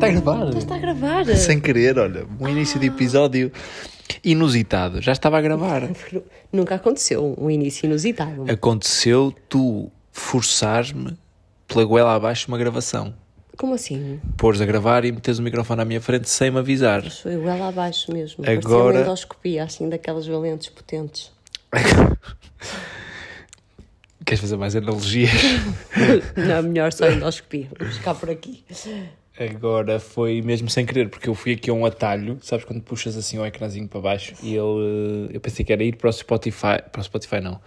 Está a gravar. Está a gravar. Sem querer, olha. Um início de episódio inusitado. Já estava a gravar. Nunca aconteceu um início inusitado. Aconteceu tu forçares-me pela goela abaixo uma gravação. Como assim? Pôres a gravar e metes o microfone à minha frente sem me avisar. Foi ela abaixo mesmo. Agora- uma endoscopia, assim, daquelas valentes potentes. Queres fazer mais analogias? Não, melhor só endoscopia. Vamos ficar por aqui. Agora foi mesmo sem querer, porque eu fui aqui a um atalho, sabes quando puxas assim o ecrãzinho para baixo e ele, eu pensei que era ir para o Spotify, para o Spotify não,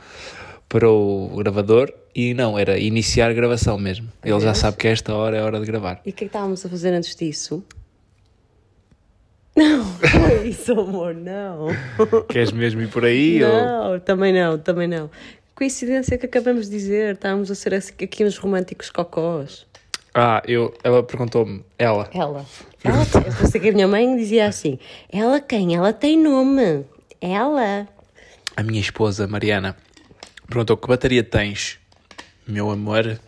para o gravador e não, era iniciar a gravação mesmo. Ele já sabe que esta hora é a hora de gravar. E o que é que estávamos a fazer antes disso? Não, foi isso, amor, não. Queres mesmo ir por aí? Ou... Não, também não, também não. Coincidência que acabamos de dizer, estávamos a ser aqui uns românticos cocós. Ah, eu, ela perguntou-me, ela, Ela. Ela eu pensei que a minha mãe dizia assim: Ela quem? Ela tem nome. Ela. a minha esposa Mariana, perguntou que bateria tens, meu amor?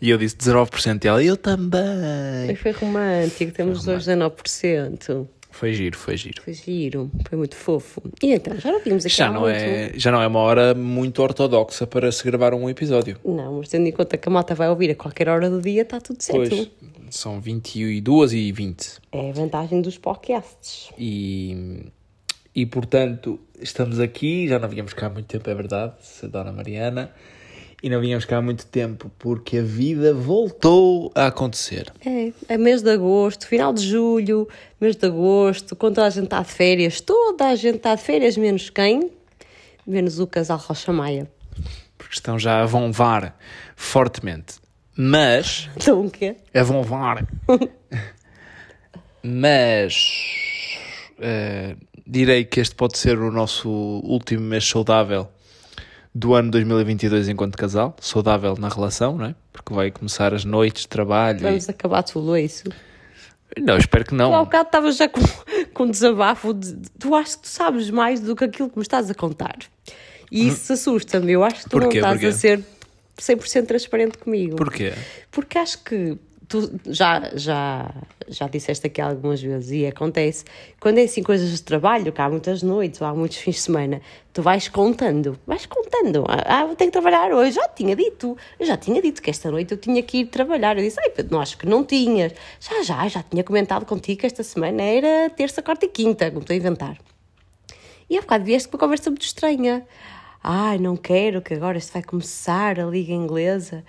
E eu disse 19% e ela, eu E também. foi romântico, temos os dois 19%. Foi giro, foi giro. Foi giro, foi muito fofo. E então, já não vimos aqui Já não, muito. é, já não é uma hora muito ortodoxa para se gravar um episódio. Não, mas tendo em conta que a malta vai ouvir a qualquer hora do dia, está tudo certo. Pois, são 22 e 20. É a vantagem dos podcasts. E, e portanto, estamos aqui, já não vínhamos cá há muito tempo, é verdade, se a Dona Mariana. E não vínhamos cá há muito tempo porque a vida voltou a acontecer. É, é mês de agosto, final de julho, mês de agosto, quando toda a gente está de férias, toda a gente está de férias, menos quem? Menos o casal Rocha Maia. Porque estão já a vonvar fortemente. Mas, Então o quê? a vonvar. Mas, eh, direi que este pode ser o nosso último mês saudável do ano 2022 enquanto casal. Saudável na relação, não é? Porque vai começar as noites de trabalho. e- Vamos acabar tudo, é isso? Não, espero que Tu há não. bocado estavas já com, com desabafo de, tu acho que tu sabes mais do que aquilo que me estás a contar. E isso assusta-me. Eu acho que tu Porquê? não estás Porquê? a ser 100% transparente comigo. Porquê? Porque acho que tu já, já, já disseste aqui algumas vezes e acontece, quando é assim coisas de trabalho, que há muitas noites ou há muitos fins de semana, tu vais contando, vais contando. Ah, eu tenho que trabalhar hoje, já tinha dito, eu já tinha dito que esta noite eu tinha que ir trabalhar. Eu disse, ai, não acho que não tinhas. Já, já, já tinha comentado contigo que esta semana era terça, quarta e quinta, como estou a inventar. E há bocado vieste com uma conversa muito estranha. Ai, não quero que agora isto vai começar a Liga Inglesa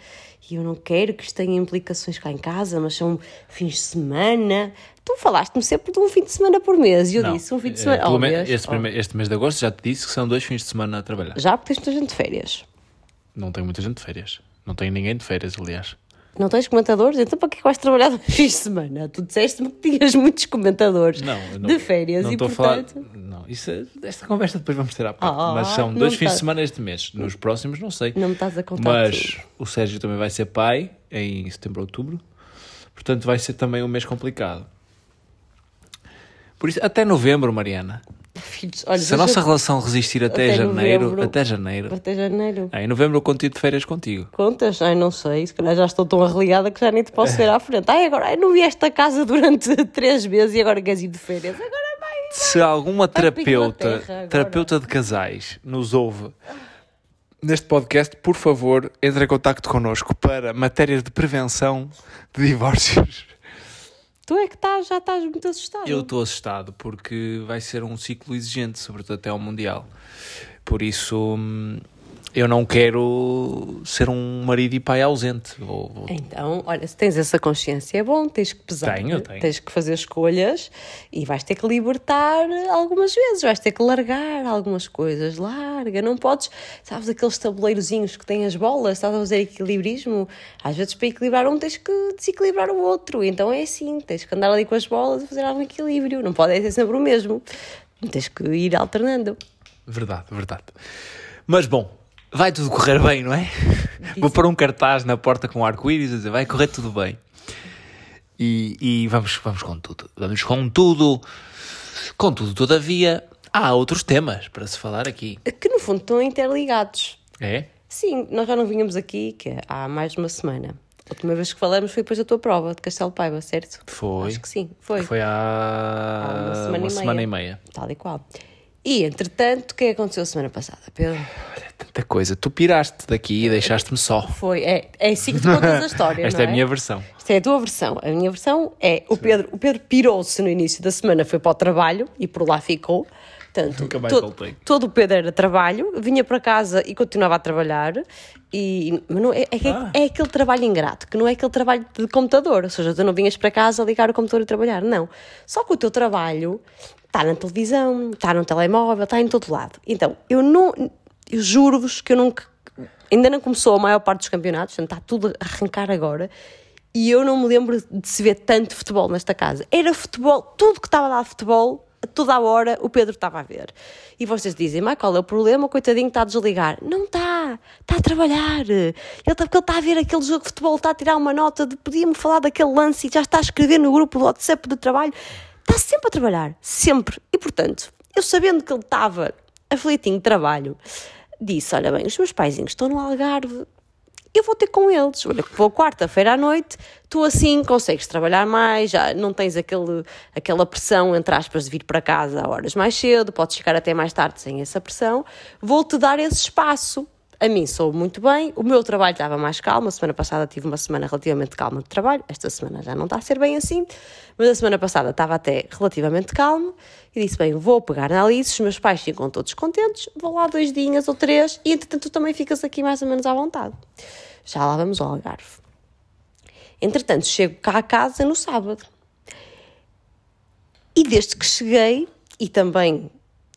e eu não quero que isto tenha implicações cá em casa, mas são fins de semana. Tu falaste-me sempre de um fim de semana por mês e eu Não. disse um fim de Eh, semana. Oh, vês? este, Oh. este mês de agosto já te disse que são dois fins de semana a trabalhar. Já porque tens muita gente de férias. Não tem muita gente de férias. Não tem ninguém de férias, aliás. Não tens comentadores? Então para que é que vais trabalhar dois fins de semana? Tu disseste-me que tinhas muitos comentadores Não, não de férias não e estou portanto. falar. Não, isso é- esta conversa depois vamos ter à parte. Ah, mas são dois fins de semana este mês. Nos próximos, não sei. Não me estás a contar Mas tudo. o Sérgio também vai ser pai em setembro, outubro. Portanto, vai ser também um mês complicado. Por isso, até novembro, Mariana. Filhos, olha, Se a nossa relação resistir até, Até janeiro, novembro. até janeiro. Até janeiro. Ah, em novembro eu conto de férias contigo. Contas? Ai, não sei. Se calhar já estou tão arreligada que já nem te posso ver à frente. Ai, agora não vieste a casa durante três meses e agora queres ir de férias. Agora vai. Se alguma Vai para a terapeuta, terapeuta de casais nos ouve neste podcast, por favor, entre em contacto connosco para matérias de prevenção de divórcios. Tu é que estás, já estás muito assustado. Eu estou assustado porque vai ser um ciclo exigente, sobretudo até ao Mundial. Por isso, hum, eu não quero ser um marido e pai ausente. Vou- vou- Então, olha, se tens essa consciência, é bom, tens que pesar. Tenho, tenho. Tens que fazer escolhas e vais ter que libertar algumas vezes, vais ter que largar algumas coisas. Larga, não podes, sabes, aqueles tabuleirozinhos que têm as bolas, estás a fazer equilibrismo. Às vezes, para equilibrar um, tens que desequilibrar o outro. Então é assim, tens que andar ali com as bolas a fazer algum equilíbrio. Não pode ser sempre o mesmo. Tens que ir alternando. Verdade, verdade. Mas bom, vai tudo correr bem, não é? Vou pôr um cartaz na porta com arco-íris a dizer vai correr tudo bem. E, e vamos, vamos com tudo. Vamos com tudo. Contudo, todavia, há outros temas para se falar aqui. Que no fundo estão interligados. É? Sim, nós já não vínhamos aqui que há mais de uma semana. A última vez que falamos foi depois da tua prova de Castelo Paiva, certo? Foi. Acho que sim, foi. Foi há Há uma semana uma e semana e meia. Tal e qual. E, entretanto, o que é aconteceu a semana passada, Pedro? Tanta coisa. Tu piraste daqui e deixaste-me só. Foi, é, é assim que tu contas a história, Esta não é a minha versão. Isto é a tua versão. A minha versão é o Pedro, o Pedro pirou-se no início da semana, foi para o trabalho e por lá ficou. Portanto, Nunca mais todo, voltei. todo o Pedro era trabalho, vinha para casa e continuava a trabalhar. E, mas não, é, é, que- Ah. é aquele trabalho ingrato, que não é aquele trabalho de computador, ou seja, tu não vinhas para casa ligar o computador e trabalhar, não. Só que o teu trabalho está na televisão, está no telemóvel, está em todo lado. Então, eu não, eu juro-vos que eu nunca, ainda não começou a maior parte dos campeonatos, portanto, está tudo a arrancar agora. E eu não me lembro de se ver tanto futebol nesta casa. Era futebol, tudo que estava lá futebol, toda a hora o Pedro estava a ver. E vocês dizem, mas qual é o problema? O coitadinho está a desligar. Não está, está a trabalhar. Ele está, ele está a ver aquele jogo de futebol, está a tirar uma nota de podia-me falar daquele lance e já está a escrever no grupo do WhatsApp de trabalho. Está sempre a trabalhar, sempre. E portanto, eu sabendo que ele estava aflitinho de trabalho, disse: Olha bem, os meus paizinhos estão no Algarve, eu vou ter com eles. Olha, vou quarta-feira à noite, tu assim consegues trabalhar mais, já não tens aquele, aquela pressão, entre aspas, de vir para casa a horas mais cedo, podes ficar até mais tarde sem essa pressão. Vou-te dar esse espaço. A mim sou muito bem, o meu trabalho estava mais calmo. A semana passada tive uma semana relativamente calma de trabalho, esta semana já não está a ser bem assim, mas a semana passada estava até relativamente calmo e disse: Bem, vou pegar na Alice, os meus pais ficam todos contentes, vou lá dois dias ou três e entretanto tu também ficas aqui mais ou menos à vontade. Já lá vamos ao Algarve. Entretanto, chego cá a casa no sábado. E desde que cheguei, e também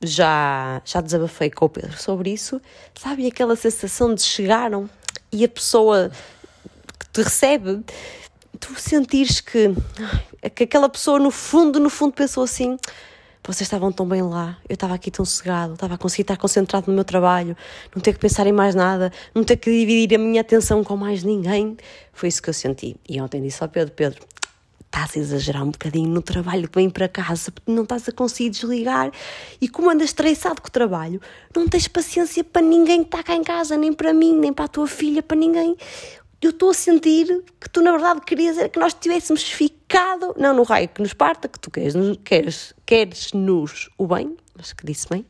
já, já desabafei com o Pedro sobre isso, sabe aquela sensação de chegaram e a pessoa que te recebe, tu sentires que, que aquela pessoa no fundo, no fundo pensou assim, vocês estavam tão bem lá, eu estava aqui tão cegado, estava a conseguir estar concentrado no meu trabalho, não ter que pensar em mais nada, não ter que dividir a minha atenção com mais ninguém. Foi isso que eu senti. E ontem disse ao Pedro, Pedro, estás a exagerar um bocadinho no trabalho que vem para casa, porque não estás a conseguir desligar e como andas estressado com o trabalho, não tens paciência para ninguém que está cá em casa, nem para mim, nem para a tua filha, para ninguém. Eu estou a sentir que tu, na verdade, querias era que nós tivéssemos ficado, não no raio que nos parta, que tu queres, queres, queres-nos o bem, mas que disse bem,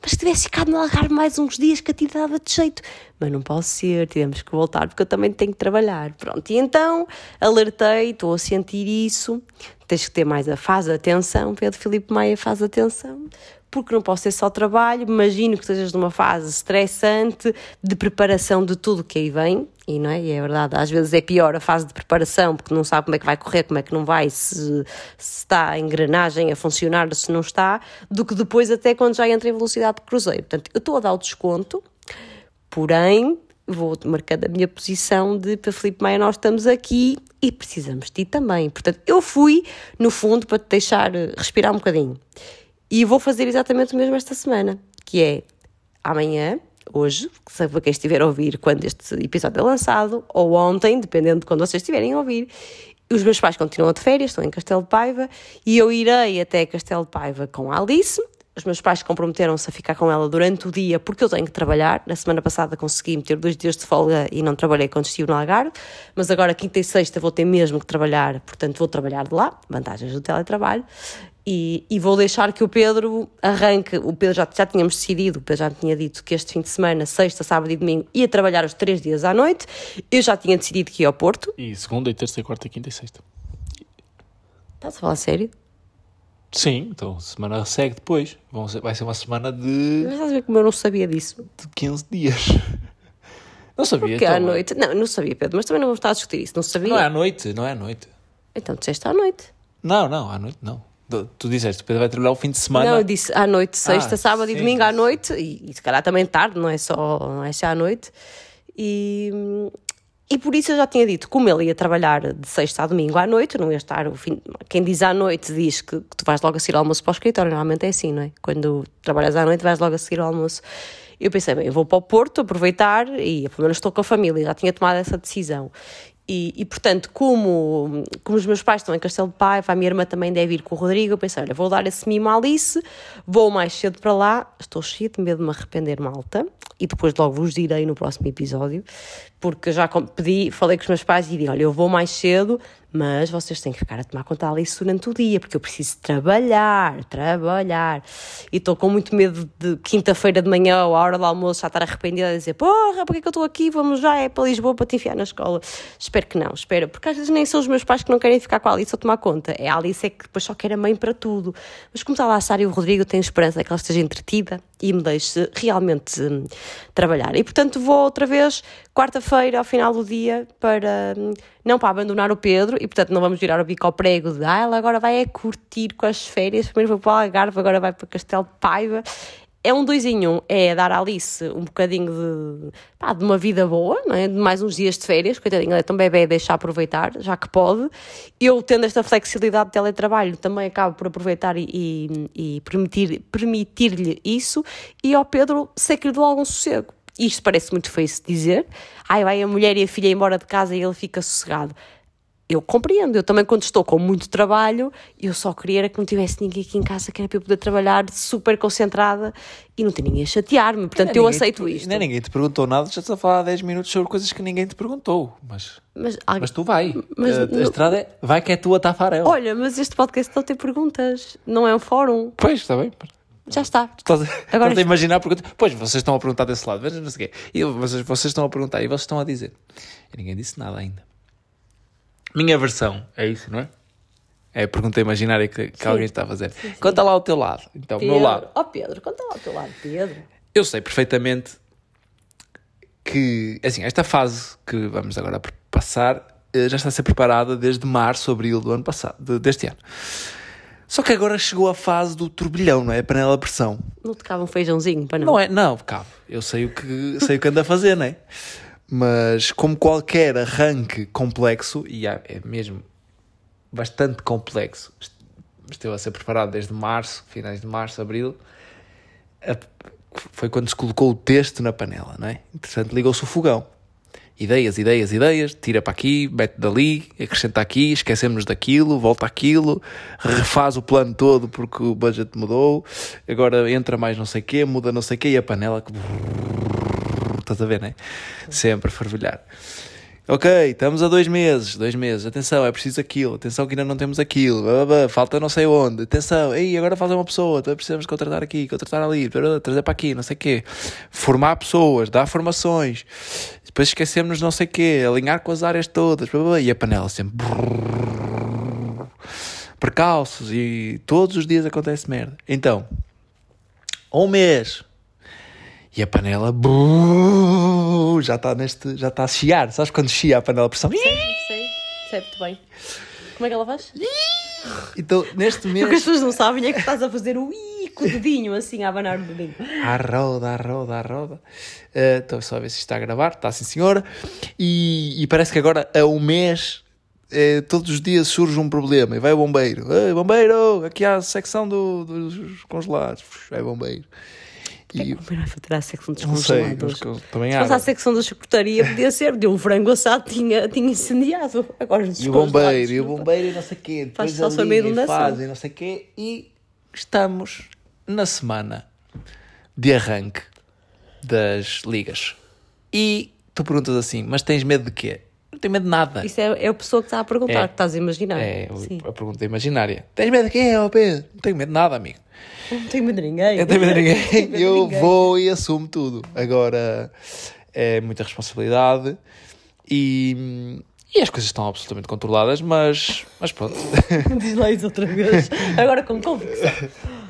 mas que tivesse ficado no Algarve mais uns dias que a ti dava de jeito. Mas não pode ser, tivemos que voltar porque eu também tenho que trabalhar. Pronto, e então alertei, estou a sentir isso. Tens que ter mais a faz atenção, Pedro Filipe Maia faz atenção, porque não posso ser só trabalho. Imagino que estejas numa fase estressante de preparação de tudo que aí vem. E não é? E é verdade, às vezes é pior a fase de preparação, porque não sabe como é que vai correr, como é que não vai, se, se está a engrenagem a funcionar, se não está, do que depois até quando já entra em velocidade de cruzeiro. Portanto, eu estou a dar o desconto, porém vou marcando a minha posição de para Filipe Maia nós estamos aqui e precisamos de ti também. Portanto, eu fui, no fundo, para te deixar eh, respirar um bocadinho. E vou fazer exatamente o mesmo esta semana, que é amanhã, hoje, para quem estiver a ouvir quando este episódio é lançado, ou ontem, dependendo de quando vocês estiverem a ouvir, os meus pais continuam de férias, estão em Castelo de Paiva, e eu irei até Castelo de Paiva com a Alice. Os meus pais comprometeram-se a ficar com ela durante o dia porque eu tenho que trabalhar. Na semana passada consegui meter dois dias de folga e não trabalhei quando estive no Algarve, mas agora quinta e sexta vou ter mesmo que trabalhar, portanto vou trabalhar de lá, vantagens do teletrabalho. E, e, vou deixar que o Pedro arranque. O Pedro já, já tínhamos decidido, o Pedro já tinha dito que este fim de semana, sexta, sábado e domingo, ia trabalhar os três dias à noite. Eu já tinha decidido que ia ao Porto. E segunda, e terça, e quarta, e quinta e sexta. Estás a falar sério? Sim, então semana segue depois. Vão ser- vai ser uma semana de, Mas estás a ver como eu não sabia disso? de 15 dias. Não sabia. Porque então, à noite. Não, não sabia, Pedro, mas também não vou estar a discutir isso. Não sabia. Não é à noite, não é à noite. Então disseste à noite. Não, não, à noite não. Tu- Tu disseste, o Pedro vai trabalhar o fim de semana. Não, eu disse à noite, sexta, Ah, sábado e sim, domingo à noite, e, e se calhar também tarde, não é só, não é só à noite. E, e por isso eu já tinha dito, como ele ia trabalhar de sexta a domingo à noite, não ia estar o fim. Quem diz à noite diz que, que tu vais logo a seguir ao almoço para o escritório, normalmente é assim, não é? Quando trabalhas à noite vais logo a seguir ao almoço. Eu pensei, bem, eu vou para o Porto aproveitar e pelo menos estou com a família, já tinha tomado essa decisão. E, e, portanto, como, como os meus pais estão em Castelo de Paiva, a minha irmã também deve ir com o Rodrigo, eu pensei, olha, vou dar esse mimo à Alice, vou mais cedo para lá, estou cheia de medo de me arrepender, malta, e depois logo vos direi no próximo episódio, porque já pedi, falei com os meus pais e disse, olha, eu vou mais cedo, mas vocês têm que ficar a tomar conta disso durante o dia, porque eu preciso trabalhar, trabalhar. E estou com muito medo de quinta-feira de manhã à hora do almoço já estar arrependida e dizer porra, porque é que eu estou aqui? Vamos já, é para Lisboa para te enfiar na escola. Espero que não, espera, porque às vezes nem são os meus pais que não querem ficar com a Alice a tomar conta. É a Alice é que depois só quer a mãe para tudo. Mas como está lá a Sara e o Rodrigo, tenho esperança que ela esteja entretida e me deixe realmente hum, trabalhar. E portanto vou outra vez quarta-feira ao final do dia para hum, não para abandonar o Pedro e portanto não vamos virar o bico ao prego de ah, ela agora vai é curtir com as férias, primeiro vou para o Algarve, agora vai para Castelo Paiva é um dois em um, é dar à Alice um bocadinho de, pá, de uma vida boa, não é? de mais uns dias de férias, coitadinha, é tão bebê, deixar aproveitar, já que pode. Eu, tendo esta flexibilidade de teletrabalho, também acabo por aproveitar e, e, e permitir-lhe permitir isso, e ao Pedro sei que lhe algum sossego. Isto parece muito feio se dizer, ai vai a mulher e a filha embora de casa e ele fica sossegado eu compreendo. Eu também, quando estou com muito trabalho, eu só queria era que não tivesse ninguém aqui em casa que era para eu poder trabalhar super concentrada e não ter ninguém a chatear-me. Portanto, eu aceito te, isto. Nem ninguém te perguntou nada, já estás a falar há 10 minutos sobre coisas que ninguém te perguntou. Mas, mas, mas tu vai. Mas, a, a estrada é, vai que é tua tafarela. Olha, mas este podcast não tem perguntas. Não é um fórum. Pois, está bem. Já está. Estás, a, Agora estás a imaginar porque Pois, vocês estão a perguntar desse lado, não sei o quê. E vocês, vocês estão a perguntar e vocês estão a dizer. E ninguém disse nada ainda. Minha versão, é isso, não é? É a pergunta imaginária que, que alguém está a fazer. Sim, sim. Conta lá o teu lado. Então, Pedro. o meu lado. Oh, Pedro, conta lá o teu lado, Pedro. Eu sei perfeitamente que, assim, esta fase que vamos agora passar eh, já está a ser preparada desde março, abril do ano passado, deste ano. Só que agora chegou a fase do turbilhão, não é? A panela de pressão. Não te cabe um feijãozinho para não? Não é? Não, cabe. Eu sei o que, sei o que ando a fazer, não é? Mas como qualquer arranque complexo, e é mesmo bastante complexo, esteve a ser preparado desde março, finais de março, abril, foi quando se colocou o texto na panela, não é? Entretanto, ligou-se o fogão. Ideias, ideias, ideias, tira para aqui, mete dali, acrescenta aqui, esquecemos daquilo, volta aquilo, refaz o plano todo porque o budget mudou, agora entra mais não sei o quê, muda não sei o quê, e a panela que estás a ver, né? Sempre a fervilhar. Ok, estamos a dois meses, dois meses, atenção, é preciso aquilo, atenção que ainda não temos aquilo, blá, blá, blá, falta não sei onde, atenção, ei, agora falta uma pessoa, então precisamos contratar aqui, contratar ali, trazer para aqui, não sei o quê, formar pessoas, dar formações, depois esquecemos não sei o quê, alinhar com as áreas todas, e a panela sempre percalços e todos os dias acontece merda. Então, um mês, e a panela buh, já está neste, já está a chiar. Sabes quando chia a panela a pressão? Sei, sei, sei muito bem. Como é que ela faz? Então, neste mês. O que as pessoas não sabem é que estás a fazer o i com o dedinho, assim, a abanar o dedinho. À roda, à roda, à roda. Uh, estou só a ver se está a gravar. Está sim, senhora. E, e parece que agora, a um mês, eh, todos os dias surge um problema. E vai o bombeiro. Ei, bombeiro, aqui há a secção do, dos congelados. É bombeiro. E... Como era a secção dos? Sei, também Se fosse a secção da chocolaria, podia ser, de um frango assado tinha, tinha incendiado. Agora, e o bombeiro, e o bombeiro e não sei o quê. Faz só ali, e fazem não sei o quê. E estamos na semana de arranque das ligas. E tu perguntas assim, mas tens medo de quê? Não tenho medo de nada. Isso é, é a pessoa que está a perguntar, é, que estás a imaginar. É, Sim. a pergunta imaginária. Tens medo de quê, oh Pedro? Não tenho medo de nada, amigo. Não tenho medo de ninguém. Eu tenho medo de ninguém. Eu vou e assumo tudo. Agora é muita responsabilidade e, e as coisas estão absolutamente controladas, mas, mas pronto. Diz lá isso outra vez. Agora com convicção.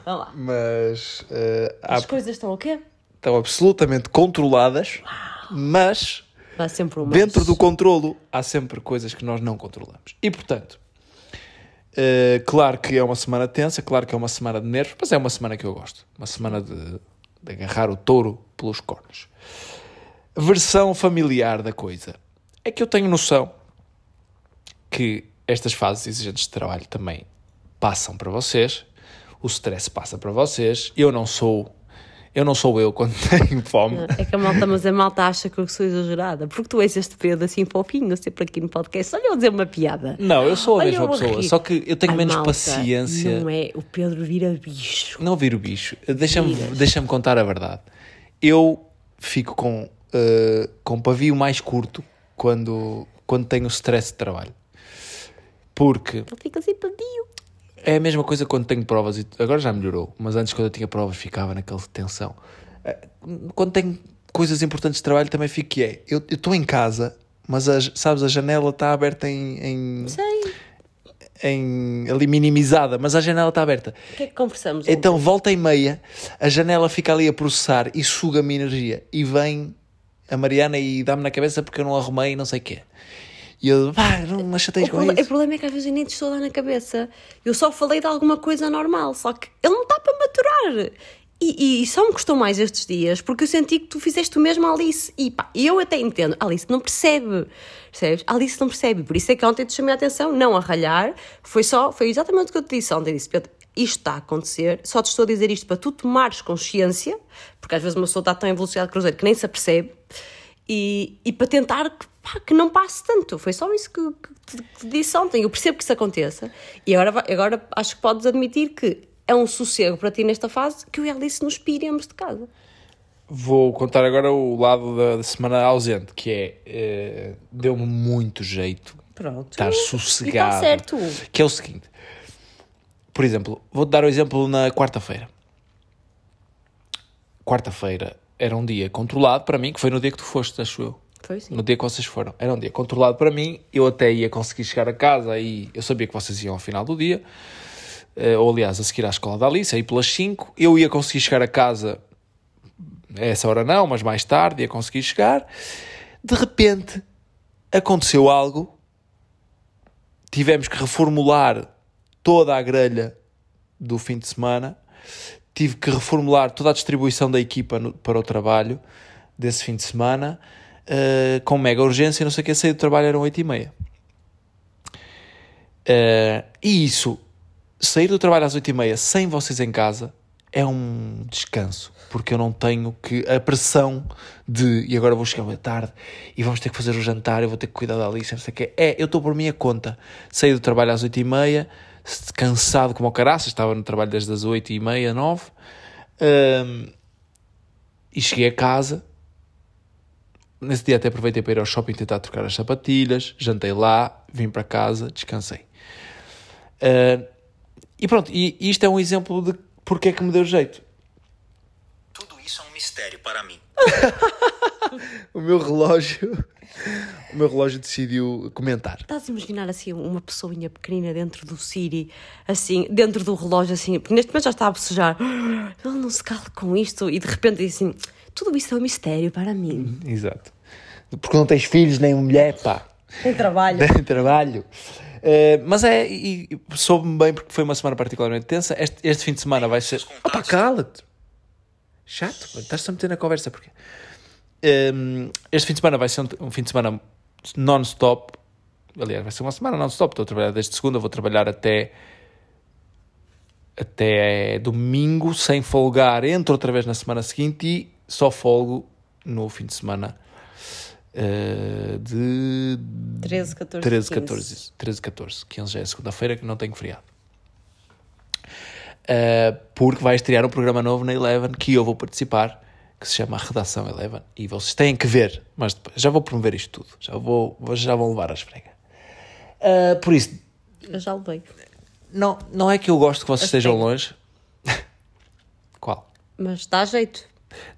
Vamos lá. Mas as há, coisas estão o quê? Estão absolutamente controladas, mas há sempre um dentro do controlo há sempre coisas que nós não controlamos. E portanto, Uh, claro que é uma semana tensa, claro que é uma semana de nervos, mas é uma semana que eu gosto. Uma semana de, de agarrar o touro pelos cornos. Versão familiar da coisa. É que eu tenho noção que estas fases exigentes de trabalho também passam para vocês, o stress passa para vocês. Eu não sou Eu não sou eu quando tenho fome. É que a malta, mas a malta acha que eu sou exagerada. Porque tu és este Pedro assim fofinho, sempre aqui no podcast. Olha eu dizer uma piada. Não, eu sou a Olha mesma pessoa, rir. só que eu tenho A menos malta paciência. Não é? O Pedro vira bicho. Não vir o bicho. Deixa-me deixa contar a verdade. Eu fico com, eh, com pavio mais curto quando, quando tenho stress de trabalho. Porque Ele fica assim padio. É a mesma coisa quando tenho provas. e- Agora já melhorou, mas antes, quando eu tinha provas, ficava naquela tensão. Eh, Quando tenho coisas importantes de trabalho, também fico que é. Eu estou em casa, mas a, sabes, a janela está aberta em, em, Sei. em- ali minimizada, mas a janela está aberta. O que é que conversamos? Então, volta e meia, a janela fica ali a processar e suga-me energia. E vem a Mariana e dá-me na cabeça porque eu não arrumei e não sei o quê. E eu, pá, não me chateias com proble- o isso. problema é que às vezes eu nem te estou a dar na cabeça. Eu só falei de alguma coisa normal, só que ele não está para maturar. E, e só me custou mais estes dias, porque eu senti que tu fizeste o mesmo à Alice. E pá, eu até entendo. A Alice não percebe. Percebes? A Alice não percebe. Por isso é que ontem te chamei a atenção, não a ralhar. Foi só, foi exatamente o que eu te disse ontem. Disse, Pedro, isto está a acontecer, só te estou a dizer isto para tu tomares consciência, porque às vezes uma pessoa está tão em velocidade de cruzeiro que nem se apercebe e, e para tentar que, pá, que não passe tanto. Foi só isso que, que te- que te disse ontem. Eu percebo que isso aconteça e agora, agora acho que podes admitir que é um sossego para ti nesta fase que eu e a Alice nos piremos de casa. Vou contar agora o lado da, da semana ausente, que é, eh, deu-me muito jeito Pronto. estar E sossegado. está certo. Que é o seguinte, por exemplo, vou-te dar o exemplo na quarta-feira. Quarta-feira era um dia controlado para mim, que foi no dia que tu foste, acho eu. Foi sim. no dia que vocês foram. Era um dia controlado para mim, eu até ia conseguir chegar a casa e eu sabia que vocês iam ao final do dia, eh, ou aliás, a seguir à escola da Alice, aí pelas 5, eu ia conseguir chegar a casa, a essa hora não, mas mais tarde ia conseguir chegar. De repente, aconteceu algo, tivemos que reformular toda a grelha do fim de semana, tive que reformular toda a distribuição da equipa no- para o trabalho desse fim de semana, eh, com mega urgência, não sei o que, saí do trabalho eram 8 e meia. Eh, e isso, sair do trabalho às 8 e meia sem vocês em casa, é um descanso, porque eu não tenho que a pressão de e agora vou chegar à tarde e vamos ter que fazer o jantar, eu vou ter que cuidar da Alice, não sei o que. É, eu estou por minha conta. Saí do trabalho às 8 e meia, cansado como o caraças, estava no trabalho desde as 8 e meia, 9, Ahm, e cheguei a casa. Nesse dia até aproveitei para ir ao shopping tentar trocar as sapatilhas, jantei lá, vim para casa, descansei. Ah, e pronto, e isto é um exemplo de porque é que me deu jeito. Tudo isso é um mistério para mim. O meu relógio, o meu relógio decidiu comentar. Estás a imaginar assim uma pessoinha pequenina dentro do Siri, assim, dentro do relógio, assim, porque neste momento já está a bocejar. Ele não se cala com isto e de repente diz assim: tudo isto é um mistério para mim. Exato. Porque não tens filhos nem mulher, pá. Tem trabalho. de trabalho. Eh, mas é, e, e soube-me bem porque foi uma semana particularmente tensa. Este, este fim de semana vai ser. Opa, cala-te! Chato, estás-te a meter na conversa porque. Ehm, este fim de semana vai ser um, um fim de semana non-stop. Aliás, vai ser uma semana non-stop. Estou a trabalhar desde segunda, vou trabalhar até. Até domingo, sem folgar. Entro outra vez na semana seguinte e só folgo no fim de semana eh, de 13, 14, 13, 15. 14, isso. 13, 14. 15 já é segunda-feira que não tenho feriado. Uh, porque vai estrear um programa novo na Eleven que eu vou participar, que se chama Redação Eleven. E vocês têm que ver, mas depois, já vou promover isto tudo. Já, vou, já vão levar a esfrega. Uh, por isso, Eu já levei. não, não é que eu gosto que vocês estejam longe. Qual? Mas dá jeito.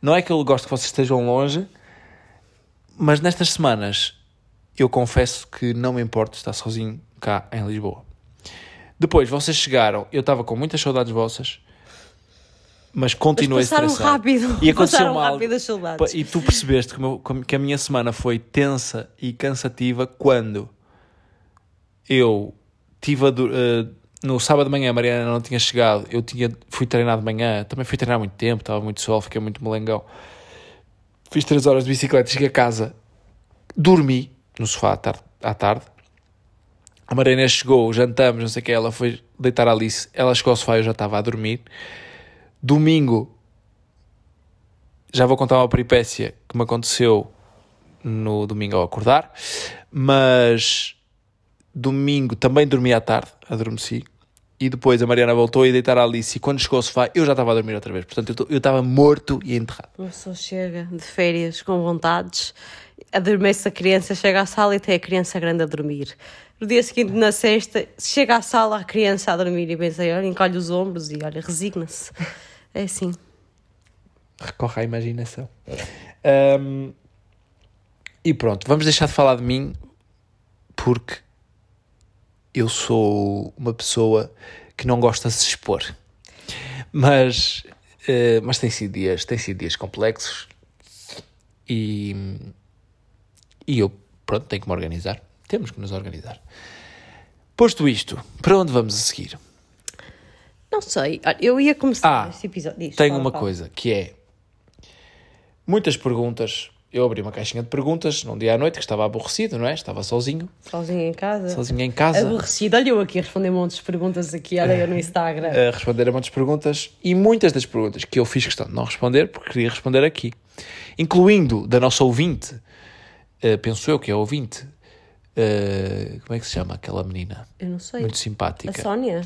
Não é que eu gosto que vocês estejam longe, mas nestas semanas eu confesso que não me importo estar sozinho cá em Lisboa. Depois, vocês chegaram, eu estava com muitas saudades vossas, mas continuei Mas passaram estressado. rápido. E aconteceu mal. rápido as saudades. E tu percebeste que, a minha semana foi tensa e cansativa quando eu tive a eh, no sábado de manhã a Mariana não tinha chegado, eu tinha, fui treinar de manhã, também fui treinar muito tempo, estava muito sol, fiquei muito molengão. Fiz três horas de bicicleta, cheguei a casa, dormi no sofá à tarde. À tarde. A Mariana chegou, jantamos, não sei o que, ela foi deitar a Alice, ela chegou ao sofá e eu já estava a dormir. Domingo já vou contar uma peripécia que me aconteceu no domingo ao acordar, mas domingo também dormi à tarde, adormeci. E depois a Mariana voltou a deitar a Alice e quando chegou ao sofá eu já estava a dormir outra vez. Portanto, eu estava morto e enterrado. Uma pessoa chega de férias com vontades, adormece a criança, chega à sala e tem a criança grande a dormir. No dia seguinte, na sexta, chega à sala a criança a dormir e pensa, olha, encolhe os ombros e olha, resigna-se. É assim. Recorre à imaginação. Ahm, e pronto, vamos deixar de falar de mim porque eu sou uma pessoa que não gosta de se expor. Mas, eh, mas tem sido dias, tem sido dias complexos e, e eu, pronto, tenho que me organizar. Temos que nos organizar. Posto isto, para onde vamos a seguir? Não sei, eu ia começar Ah, este episódio. Diz, Tenho fala, uma fala. coisa que é muitas perguntas. Eu abri uma caixinha de perguntas num dia à noite que estava aborrecido, não é? Estava sozinho, Sozinho em casa. sozinho em casa, Aborrecido. Olha eu aqui a responder montes de perguntas aqui, olha eu no Instagram. a responder a muitas perguntas e muitas das perguntas que eu fiz questão de não responder porque queria responder aqui, incluindo da nossa ouvinte, eh, penso eu que é ouvinte, eh, como é que se chama aquela menina? Eu não sei. Muito A simpática. Sónia,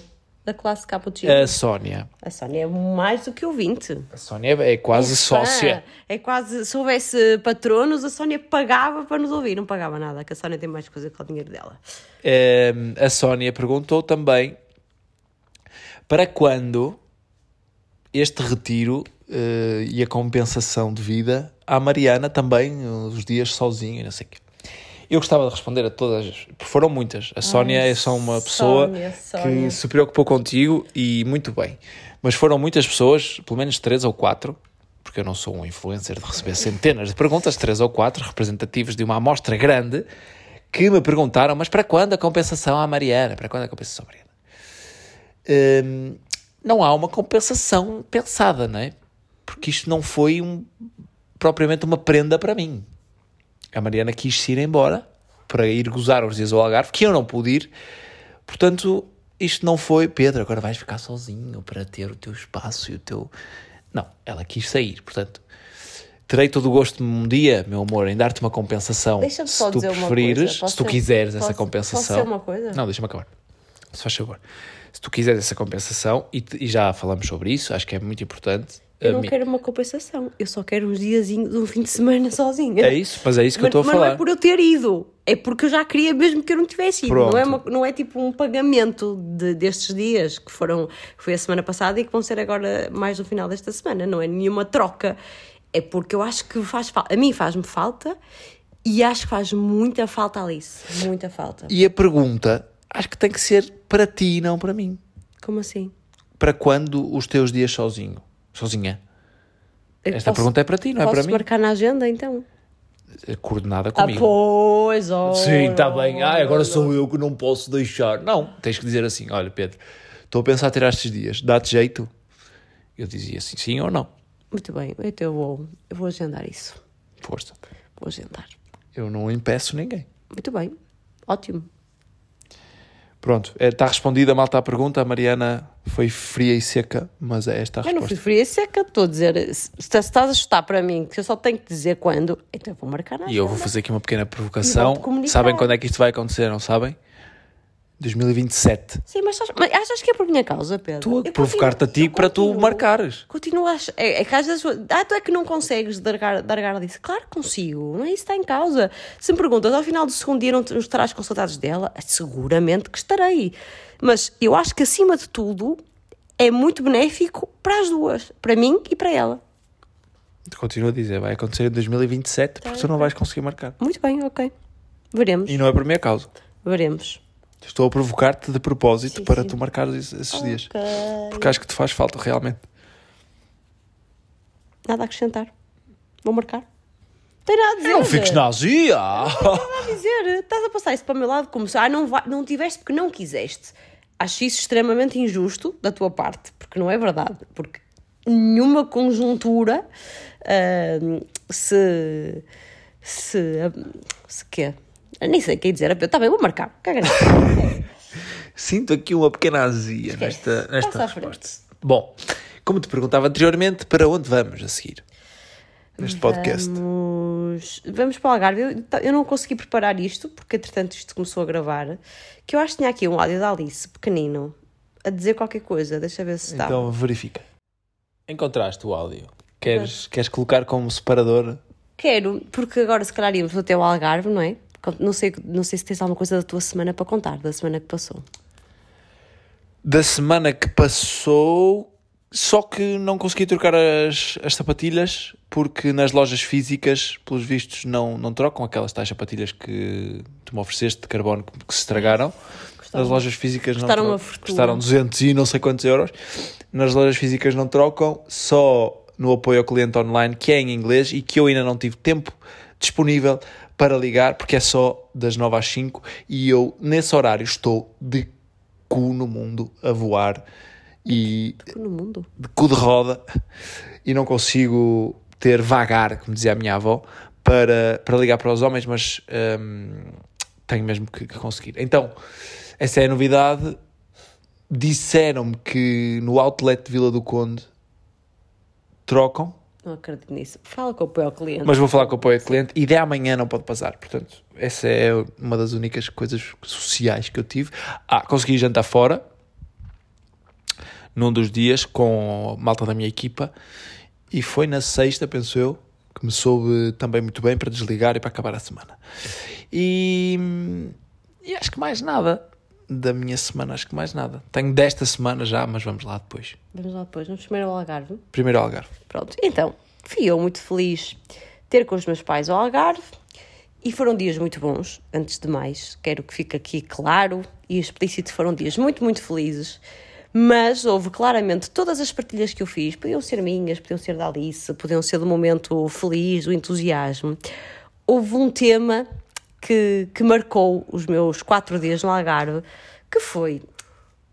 da classe Cappuccino. A Sónia. A Sónia é mais do que ouvinte. A Sónia é quase sócia. Fã. É quase, se houvesse patronos, a Sónia pagava para nos ouvir. Não pagava nada, que a Sónia tem mais coisa que o dinheiro dela. Eh, a Sónia perguntou também para quando este retiro eh, e a compensação de vida à Mariana também, os dias sozinho e não sei o quê. Eu gostava de responder a todas, porque foram muitas. A Sónia é só uma pessoa Sónia, que Sónia. se preocupou contigo e muito bem. Mas foram muitas pessoas, pelo menos três ou quatro, porque eu não sou um influencer de receber centenas de perguntas, três ou quatro representativas de uma amostra grande, que me perguntaram, mas para quando a compensação à Mariana? Para quando a compensação à Mariana? Hum, não há uma compensação pensada, não é? Porque isto não foi um, propriamente uma prenda para mim. A Mariana quis se ir embora para ir gozar os dias ao Algarve, que eu não pude ir. Portanto, isto não foi, Pedro, agora vais ficar sozinho para ter o teu espaço e o teu. Não, ela quis sair. Portanto, terei todo o gosto um dia, meu amor, em dar-te uma compensação. Deixa-me se só tu dizer uma preferires, se tu ser- quiseres essa posso- compensação. posso dizer uma coisa? Não, deixa-me acabar. Se faz favor. Se tu quiseres essa compensação, e, te- e já falamos sobre isso, acho que é muito importante. Eu não quero uma compensação. Eu só quero uns diazinhos, um fim de semana sozinha. É isso, mas é isso que eu Mas, estou a mas falar. não é por eu ter ido. É porque eu já queria mesmo que eu não tivesse ido. Pronto. Não é, uma- não é tipo um pagamento de- destes dias que foram foi a semana passada e que vão ser agora mais no final desta semana. Não é nenhuma troca. É porque eu acho que faz falta. A mim faz-me falta e acho que faz muita falta, Alice. Muita falta. E a pergunta, acho que tem que ser para ti e não para mim. Como assim? Para quando os teus dias sozinho? Sozinha? Eu Esta pergunta é para ti, não é posso para mim. marcar na agenda então? Coordenada Ah, comigo. pois, oh, Sim, está bem. Ah, agora sou eu que não posso deixar. Não, tens que dizer assim: olha, Pedro, estou a pensar em tirar estes dias, dá-te jeito? Eu dizia assim: sim ou não. Muito bem, então eu vou, eu vou agendar isso. Força. Vou agendar. Eu não impeço ninguém. Muito bem, ótimo. Pronto, está respondida, malta, a pergunta. A Mariana foi fria e seca, mas é esta a Eu não fui resposta. fria seca, estou a dizer. Se, se estás a chutar para mim que eu só tenho que dizer quando, então eu vou marcar na E eu vou fazer aqui uma pequena E provocação. Sabem quando é que isto vai acontecer, não sabem? 2027. Sim, mas, sabes- mas achas que é por minha causa, Pedro? Estou a provocar-te a ti para tu continuo- marcares. Continuo a achar. É, é que às vezes. Ah, tu é que não consegues largar, largar disso. Claro que consigo, não é isso que está em causa. Se me perguntas ao final do segundo dia não, te- estarás com saudades dela, seguramente que estarei. Mas eu acho que acima de tudo é muito benéfico para as duas, para mim e para ela. Continuo a dizer, vai acontecer em 2027 porque tu não vais conseguir marcar. Muito bem, ok. Veremos, E não é por minha causa. veremos. Estou a provocar-te de propósito Sim, para sim. tu marcares esses, esses dias. Porque acho que te faz falta, realmente. Nada a acrescentar. Vou marcar. Tem nada a dizer. Não fiques na azia! Nada a dizer. Estás a passar isso para o meu lado como se ah, não, vai, não tiveste porque não quiseste. Acho isso extremamente injusto da tua parte, porque não é verdade. Porque nenhuma conjuntura ah, se. se. se quê? Eu Nem sei o que ia dizer. Está bem, vou marcar. Sinto aqui uma pequena azia nesta, nesta resposta. Bom, como te perguntava anteriormente, para onde vamos a seguir? neste podcast. Vamos, vamos para o Algarve. Eu, eu não consegui preparar isto, porque entretanto isto começou a gravar. Que eu acho que tinha aqui um áudio da Alice, pequenino, a dizer qualquer coisa. Deixa ver se está. Então verifica. Encontraste o áudio. Queres, queres colocar como separador? Quero, porque agora se calhar íamos até o Algarve, não é? Não sei, não sei se tens alguma coisa da tua semana para contar, da semana que passou. Da semana que passou, só que não consegui trocar as, as sapatilhas porque nas lojas físicas, pelos vistos, não, não trocam aquelas tais sapatilhas que tu me ofereceste de carbono que, que se estragaram. Custaram- Nas lojas físicas não trocam. uma fortuna. Custaram 200 e não sei quantos euros. Nas lojas físicas não trocam, só no apoio ao cliente online, que é em inglês e que eu ainda não tive tempo disponível para ligar, porque é só das 9 às 5 e eu, nesse horário, estou de cu no mundo a voar e No mundo. de cu de roda e não consigo ter vagar, como dizia a minha avó, para, para ligar para os homens, mas hum, tenho mesmo que, que conseguir. Então, essa é a novidade. Disseram-me que no outlet de Vila do Conde trocam, Não acredito nisso. Fala com o apoio ao cliente. mas vou falar com o apoio ao cliente e de amanhã não pode passar. Portanto, essa é uma das únicas coisas sociais que eu tive. Ah, consegui jantar fora num dos dias com a malta da minha equipa e foi na sexta, penso eu, que me soube também muito bem para desligar e para acabar a semana. E, e acho que mais nada da minha semana, acho que mais nada. Tenho desta semana já, mas vamos lá depois. Vamos lá depois, vamos primeiro ao Algarve. Primeiro Algarve. Pronto, então, fui eu muito feliz ter com os meus pais ao Algarve e foram dias muito bons, antes de mais, quero que fique aqui claro e explícito, foram dias muito, muito felizes, mas houve claramente todas as partilhas que eu fiz, podiam ser minhas, podiam ser da Alice, podiam ser do momento feliz, do entusiasmo. Houve um tema que, que marcou os meus quatro dias no Algarve, que foi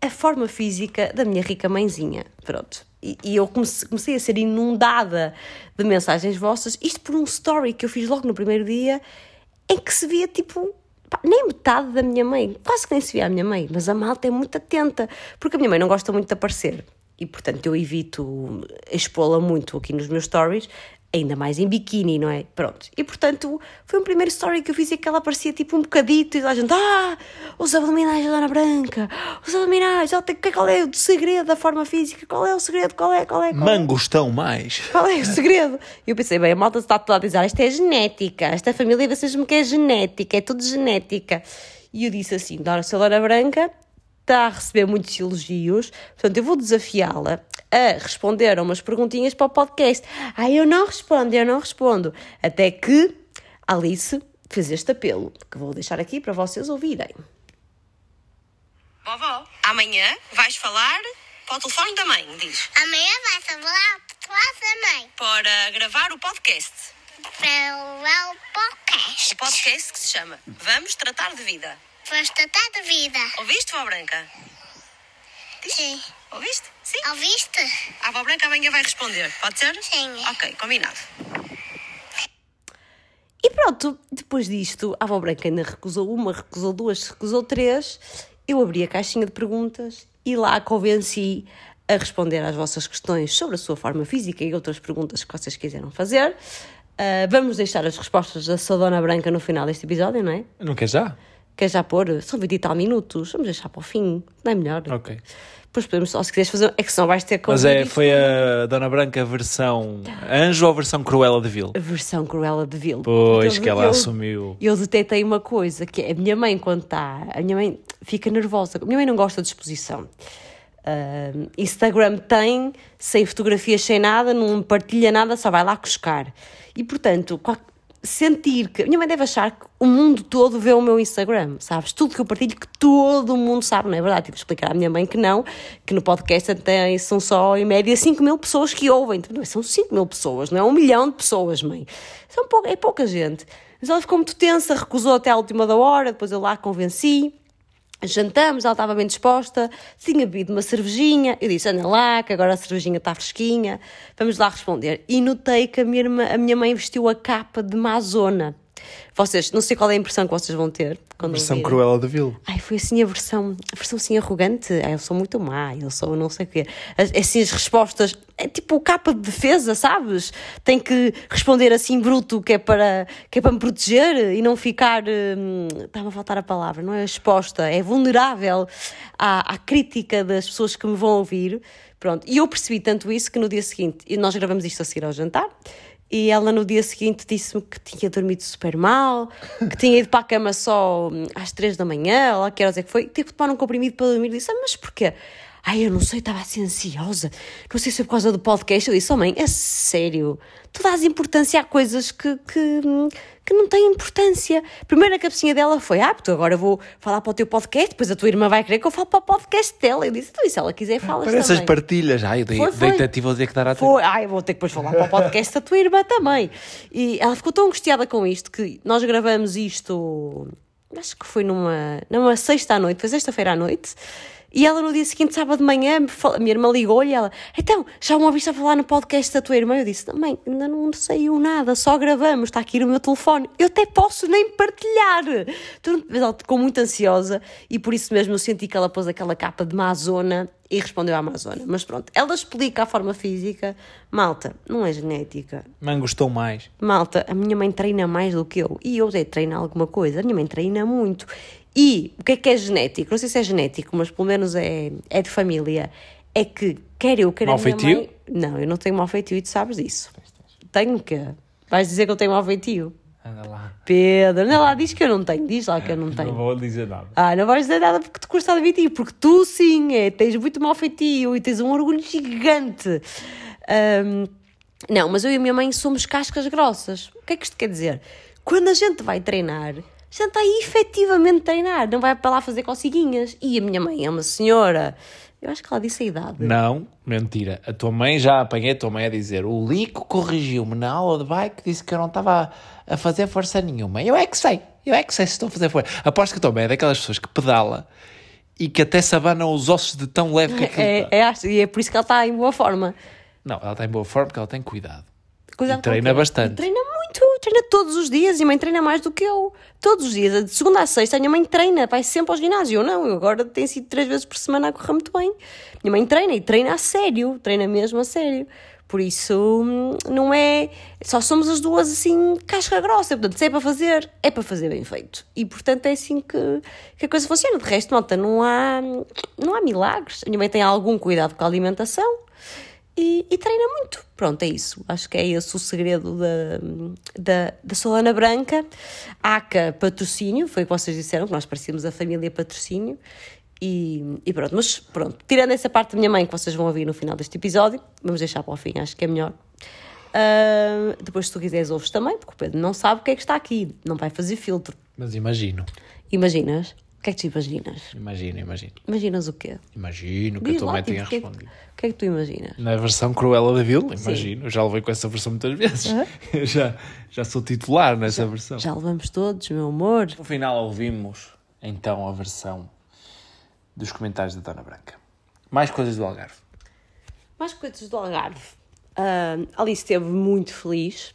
a forma física da minha rica mãezinha. Pronto. E, e eu comecei, comecei a ser inundada de mensagens vossas, isto por um story que eu fiz logo no primeiro dia, em que se via tipo. nem metade da minha mãe, quase que nem se via a minha mãe, mas a malta é muito atenta, porque a minha mãe não gosta muito de aparecer e, portanto, eu evito expô-la muito aqui nos meus stories, ainda mais em biquíni, não é? Pronto. E, portanto, foi um primeiro story que eu fiz em que ela aparecia tipo um bocadito e a gente, ah, os abdominais da Dona Branca, os abdominais, ó, tem- qual é o segredo da forma física? Qual é o segredo? Qual é? Qual é? Qual é? Mangos estão mais. Qual é o segredo? E eu pensei, bem, a malta está toda a dizer, isto é genética, esta família vocês-me que é genética, é tudo genética. E eu disse assim, Dona Dona Branca está a receber muitos elogios, portanto eu vou desafiá-la a responder a umas perguntinhas para o podcast. Ah, eu não respondo, eu não respondo. Até que Alice fez este apelo, que vou deixar aqui para vocês ouvirem. Vovó, amanhã vais falar para o telefone da mãe, diz. Amanhã vai falar para a mãe Para gravar o podcast. para o podcast. O podcast que se chama Vamos Tratar de Vida. Vamos tratar de vida. Ouviste, vó Branca? Sim. Ouviste? Sim. Ouviste? A vó Branca amanhã vai responder. Pode ser? Sim. Ok, combinado. E pronto, depois disto, a avó branca ainda recusou uma, recusou duas, recusou três. Eu abri a caixinha de perguntas e lá a convenci a responder às vossas questões sobre a sua forma física e outras perguntas que vocês quiseram fazer. Ah, vamos deixar as respostas da sua Dona Branca no final deste episódio, não é? Não quer já? Quer já pôr? São 20 e tal minutos. Vamos deixar para o fim, não é melhor? Ok. Depois podemos, só se quiseres fazer. É que senão vais ter Mas é, foi a Dona Branca versão anjo ou a versão Cruella de Vil? a versão Cruella de Vil. Pois, Então, que ela eu- assumiu. Eu detetei uma coisa, que é a minha mãe, quando está. A minha mãe fica nervosa. A minha mãe não gosta de exposição. Ah, Instagram tem, sem fotografias, sem nada, não partilha nada, só vai lá cuscar. E portanto, qual- sentir que. Minha mãe deve achar que o mundo todo vê o meu Instagram, sabes? Tudo que eu partilho, que todo mundo sabe, não é verdade? Tive de explicar à minha mãe que não, que no podcast até são só em média 5 mil pessoas que ouvem. Não, São 5 mil pessoas, não é um milhão de pessoas, mãe. São pou- é pouca gente. Mas ela ficou muito tensa, recusou até à última da hora, depois eu lá convenci. Jantamos, ela estava bem disposta, tinha bebido uma cervejinha. Eu disse: anda lá, que agora a cervejinha está fresquinha, vamos lá responder. E notei que a minha, irmã, a minha mãe vestiu a capa de Mazona. Vocês, não sei qual é a impressão que vocês vão ter quando Versão ouvirem. Cruella de Vil. Ai, foi assim a versão, a versão assim arrogante. Ai, eu sou muito má, eu sou não sei o quê. As, assim as respostas, é tipo capa de defesa, sabes? Tem que responder assim bruto, que é para, que é para me proteger e não ficar. Hum, Está-me a faltar a palavra, não é exposta, é vulnerável à, à crítica das pessoas que me vão ouvir. Pronto, e eu percebi tanto isso que no dia seguinte, e nós gravamos isto a seguir ao jantar, e ela no dia seguinte disse-me que tinha dormido super mal, que tinha ido para a cama só hum, às três da manhã, ou lá que horas é que foi, teve que tomar um comprimido para dormir. Disse, ah, mas porquê? Ai, eu não sei, estava assim ansiosa. Não sei se é por causa do podcast. Eu disse, oh mãe, é sério. Tu dás importância a coisas que, que, que não têm importância. Primeiro a cabecinha dela foi, ah, tu agora vou falar para o teu podcast, depois a tua irmã vai querer que eu fale para o podcast dela. Eu disse, então, e se ela quiser, falas Para essas também. partilhas. Ai, eu dei, Foi, foi. dei-te ti, vou ter que dar a. Foi, ai, vou ter que depois falar para o podcast da tua irmã também. E ela ficou tão angustiada com isto que nós gravamos isto, acho que foi numa, numa sexta à noite, foi sexta-feira à noite. E ela no dia seguinte, sábado de manhã, me a minha irmã ligou-lhe e ela, então, já uma ouviste a falar no podcast da tua irmã? Eu disse, mãe, ainda não saiu nada, só gravamos, está aqui no meu telefone. Eu até posso nem partilhar. Tu- Mas ela ficou muito ansiosa e por isso mesmo eu senti que ela pôs aquela capa de Amazona e respondeu à Amazona. Mas pronto, ela explica a forma física. Malta, não é genética. Mãe gostou mais. Malta, a minha mãe treina mais do que eu. E eu até treino alguma coisa. A minha mãe treina muito. E o que é que é genético? Não sei se é genético, mas pelo menos é, é de família. É que, quer eu, quer Mau a minha feitio? mãe... Não, eu não tenho mau feitio e tu sabes disso. Tenho que... Vais dizer que eu tenho mau feitio? Anda lá. Pedro, anda lá, diz que eu não tenho. Diz lá que eu não Não tenho. vou dizer nada. Ah, não vais dizer nada porque te custa admitir, porque tu sim, é, tens muito mau feitio e tens um orgulho gigante. Ahm, não, mas eu e a minha mãe somos cascas grossas. O que é que isto quer dizer? Quando a gente vai treinar, a gente está aí efetivamente treinar, não vai para lá fazer coceguinhas. E a minha mãe é uma senhora, eu acho que ela disse a idade. Não, mentira. A tua mãe já apanhei a tua mãe a dizer: o Lico corrigiu-me na aula de bike, disse que eu não estava a, fazer força nenhuma. Eu é que sei, eu é que sei se estou a fazer força. Aposto que a tua mãe é daquelas pessoas que pedala e que até sabanam os ossos de tão leve que aquilo É, é, acho- e é por isso que ela está em boa forma. Não, ela está em boa forma porque ela tem cuidado. Cuidado E treina bastante. E treina treina todos os dias. E a mãe treina mais do que eu. Todos os dias, de segunda a sexta, a minha mãe treina, vai sempre ao ginásio. Eu não, eu agora tenho sido três vezes por semana a correr muito bem. Minha mãe treina e treina a sério, treina mesmo a sério. Por isso, hum, não é. Só somos as duas assim, casca grossa. Portanto, se é para fazer, é para fazer bem feito. E portanto é assim que, que a coisa funciona. De resto, nota, não há, não há milagres. A minha mãe tem algum cuidado com a alimentação e, e treina muito. Pronto, é isso. Acho que é esse o segredo da, da, da Solana Branca. ACA Patrocínio, foi o que vocês disseram, que nós parecíamos a família Patrocínio. E, e pronto, mas pronto, tirando essa parte da minha mãe que vocês vão ouvir no final deste episódio, vamos deixar para o fim, acho que é melhor. Ah, depois, se tu quiseres, ouves também, porque o Pedro não sabe o que é que está aqui, não vai fazer filtro. Mas imagino, Imaginas? O que é que tu imaginas? imagino, imagino. Imaginas o quê? Imagino que a Diz tua lá, mãe tipo, tenha o que é que- respondido. O que é que tu imaginas? Na versão Cruella da Vil, imagino. Já levei com essa versão muitas vezes. Eu já, já sou titular nessa versão. Já levamos todos, meu amor. No final ouvimos então a versão dos comentários da Dona Branca. Mais coisas do Algarve. Mais coisas do Algarve. Ah, Alice esteve muito feliz,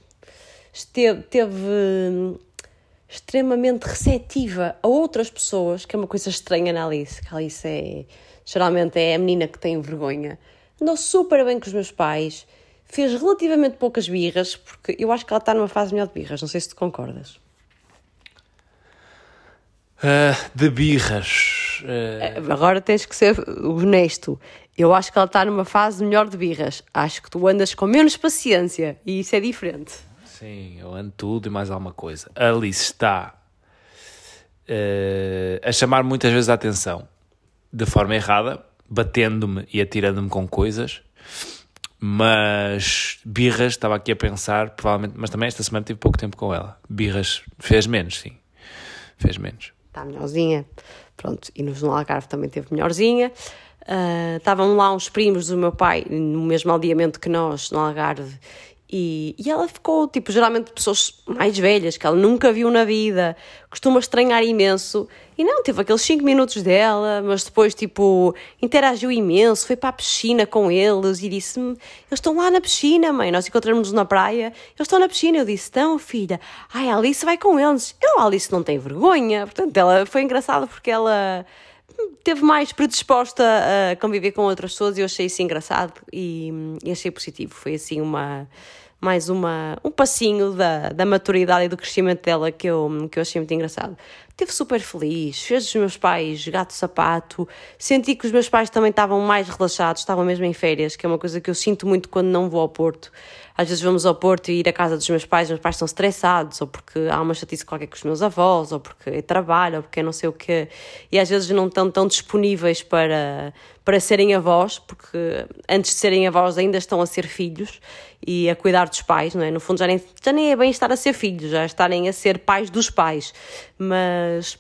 esteve, teve extremamente receptiva a outras pessoas, que é uma coisa estranha na Alice, que a Alice é, geralmente é a menina que tem vergonha. Andou super bem com os meus pais, fez relativamente poucas birras, porque eu acho que ela está numa fase melhor de birras, não sei se tu concordas. Ah, de birras. Ah, Agora tens que ser honesto. Eu acho que ela está numa fase melhor de birras. Acho que tu andas com menos paciência e isso é diferente. Sim, eu ando tudo e mais alguma coisa. A Alice está ah, a chamar muitas vezes a atenção de forma errada, batendo-me e atirando-me com coisas. Mas birras, estava aqui a pensar, provavelmente, mas também esta semana tive pouco tempo com ela. Birras fez menos, sim. Fez menos. Está melhorzinha. Pronto, e nos no Algarve também teve melhorzinha. Ah, estavam lá uns primos do meu pai no mesmo aldeamento que nós, no Algarve, E, e ela ficou, tipo, geralmente pessoas mais velhas, que ela nunca viu na vida, costuma estranhar imenso. E não, teve aqueles 5 minutos dela, mas depois, tipo, interagiu imenso, foi para a piscina com eles e disse-me: Eles estão lá na piscina, mãe. Nós encontramos-nos na praia, eles estão na piscina. Eu disse: Estão, filha. Ai, a Alice vai com eles. Eu, a Alice não tem vergonha. Portanto, ela foi engraçada porque ela teve mais predisposta a conviver com outras pessoas e eu achei isso engraçado e, e achei positivo. Foi assim uma mais uma, um passinho da, da maturidade e do crescimento dela que eu, que eu achei muito engraçado. Esteve super feliz, fez dos meus pais gato sapato, senti que os meus pais também estavam mais relaxados, estavam mesmo em férias, que é uma coisa que eu sinto muito quando não vou ao Porto. Às vezes vamos ao Porto e ir à casa dos meus pais, os meus pais estão estressados, ou porque há uma chatice qualquer com os meus avós, ou porque é trabalho, ou porque é não sei o quê, e às vezes não estão tão disponíveis para, para serem avós, porque antes de serem avós ainda estão a ser filhos e a cuidar dos pais, não é? No fundo já nem, já nem é bem estar a ser filhos, já estarem a ser pais dos pais, mas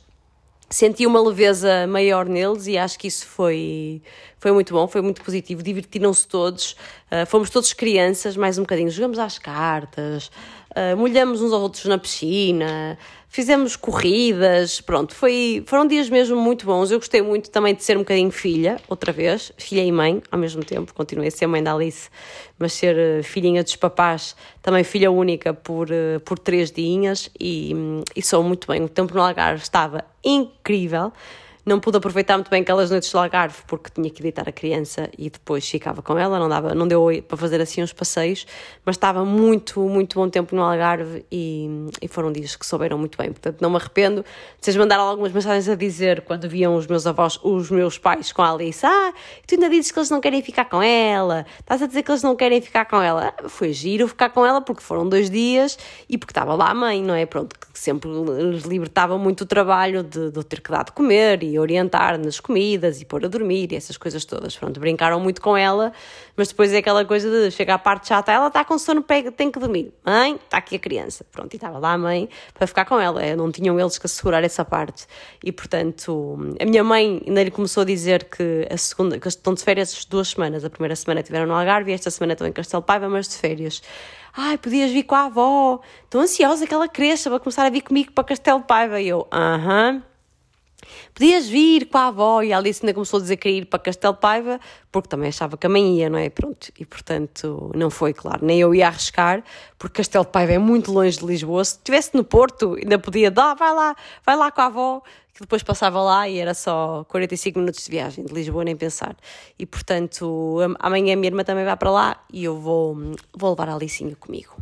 senti uma leveza maior neles e acho que isso foi, foi muito bom, foi muito positivo. Divertiram-se todos, uh, fomos todos crianças, mais um bocadinho, jogamos às cartas, uh, molhamos uns aos outros na piscina, fizemos corridas, pronto, foi, foram dias mesmo muito bons. Eu gostei muito também de ser um bocadinho filha, outra vez, filha e mãe ao mesmo tempo. Continuei a ser mãe da Alice, mas ser uh, filhinha dos papás, também filha única por, uh, por três dias e, um, e sou muito bem. O tempo no Algarve estava incrível. Não pude aproveitar muito bem aquelas noites do Algarve porque tinha que deitar a criança e depois ficava com ela, não, dava, não deu para fazer assim uns passeios, mas estava muito, muito bom tempo no Algarve e, e foram dias que souberam muito bem. Portanto, não me arrependo. Vocês mandaram algumas mensagens a dizer quando viam os meus avós, os meus pais com a Alice: Ah, tu ainda dizes que eles não querem ficar com ela, estás a dizer que eles não querem ficar com ela. Foi giro ficar com ela porque foram dois dias e porque estava lá a mãe, não é? Pronto, que sempre libertava muito o trabalho de, de ter que dar de comer e orientar nas comidas e pôr a dormir e essas coisas todas. Pronto, brincaram muito com ela, mas depois é aquela coisa de chegar à parte chata, ela está com sono, pega, tem que dormir. Mãe, está aqui a criança. Pronto, e estava lá a mãe para ficar com ela. Não tinham eles que assegurar essa parte. E portanto, a minha mãe ainda lhe começou a dizer que a segunda, que estão de férias duas semanas. A primeira semana tiveram no Algarve e esta semana estão em Castelo Paiva, mas de férias. Ai, podias vir com a avó. Estou ansiosa que ela cresça para começar a vir comigo para Castelo Paiva. E eu, aham. Uh -huh. Podias vir com a avó e a Alice ainda começou a dizer que ia ir para Castelo Paiva, porque também achava que a mãe ia, não é? Pronto, e portanto não foi, claro, nem eu ia arriscar, porque Castelo Paiva é muito longe de Lisboa. Se estivesse no Porto, ainda podia dar, vai lá, vai lá com a avó, que depois passava lá e era só 45 minutos de viagem de Lisboa, nem pensar. E portanto, amanhã a minha irmã também vai para lá e eu vou, vou levar a Alicinha comigo.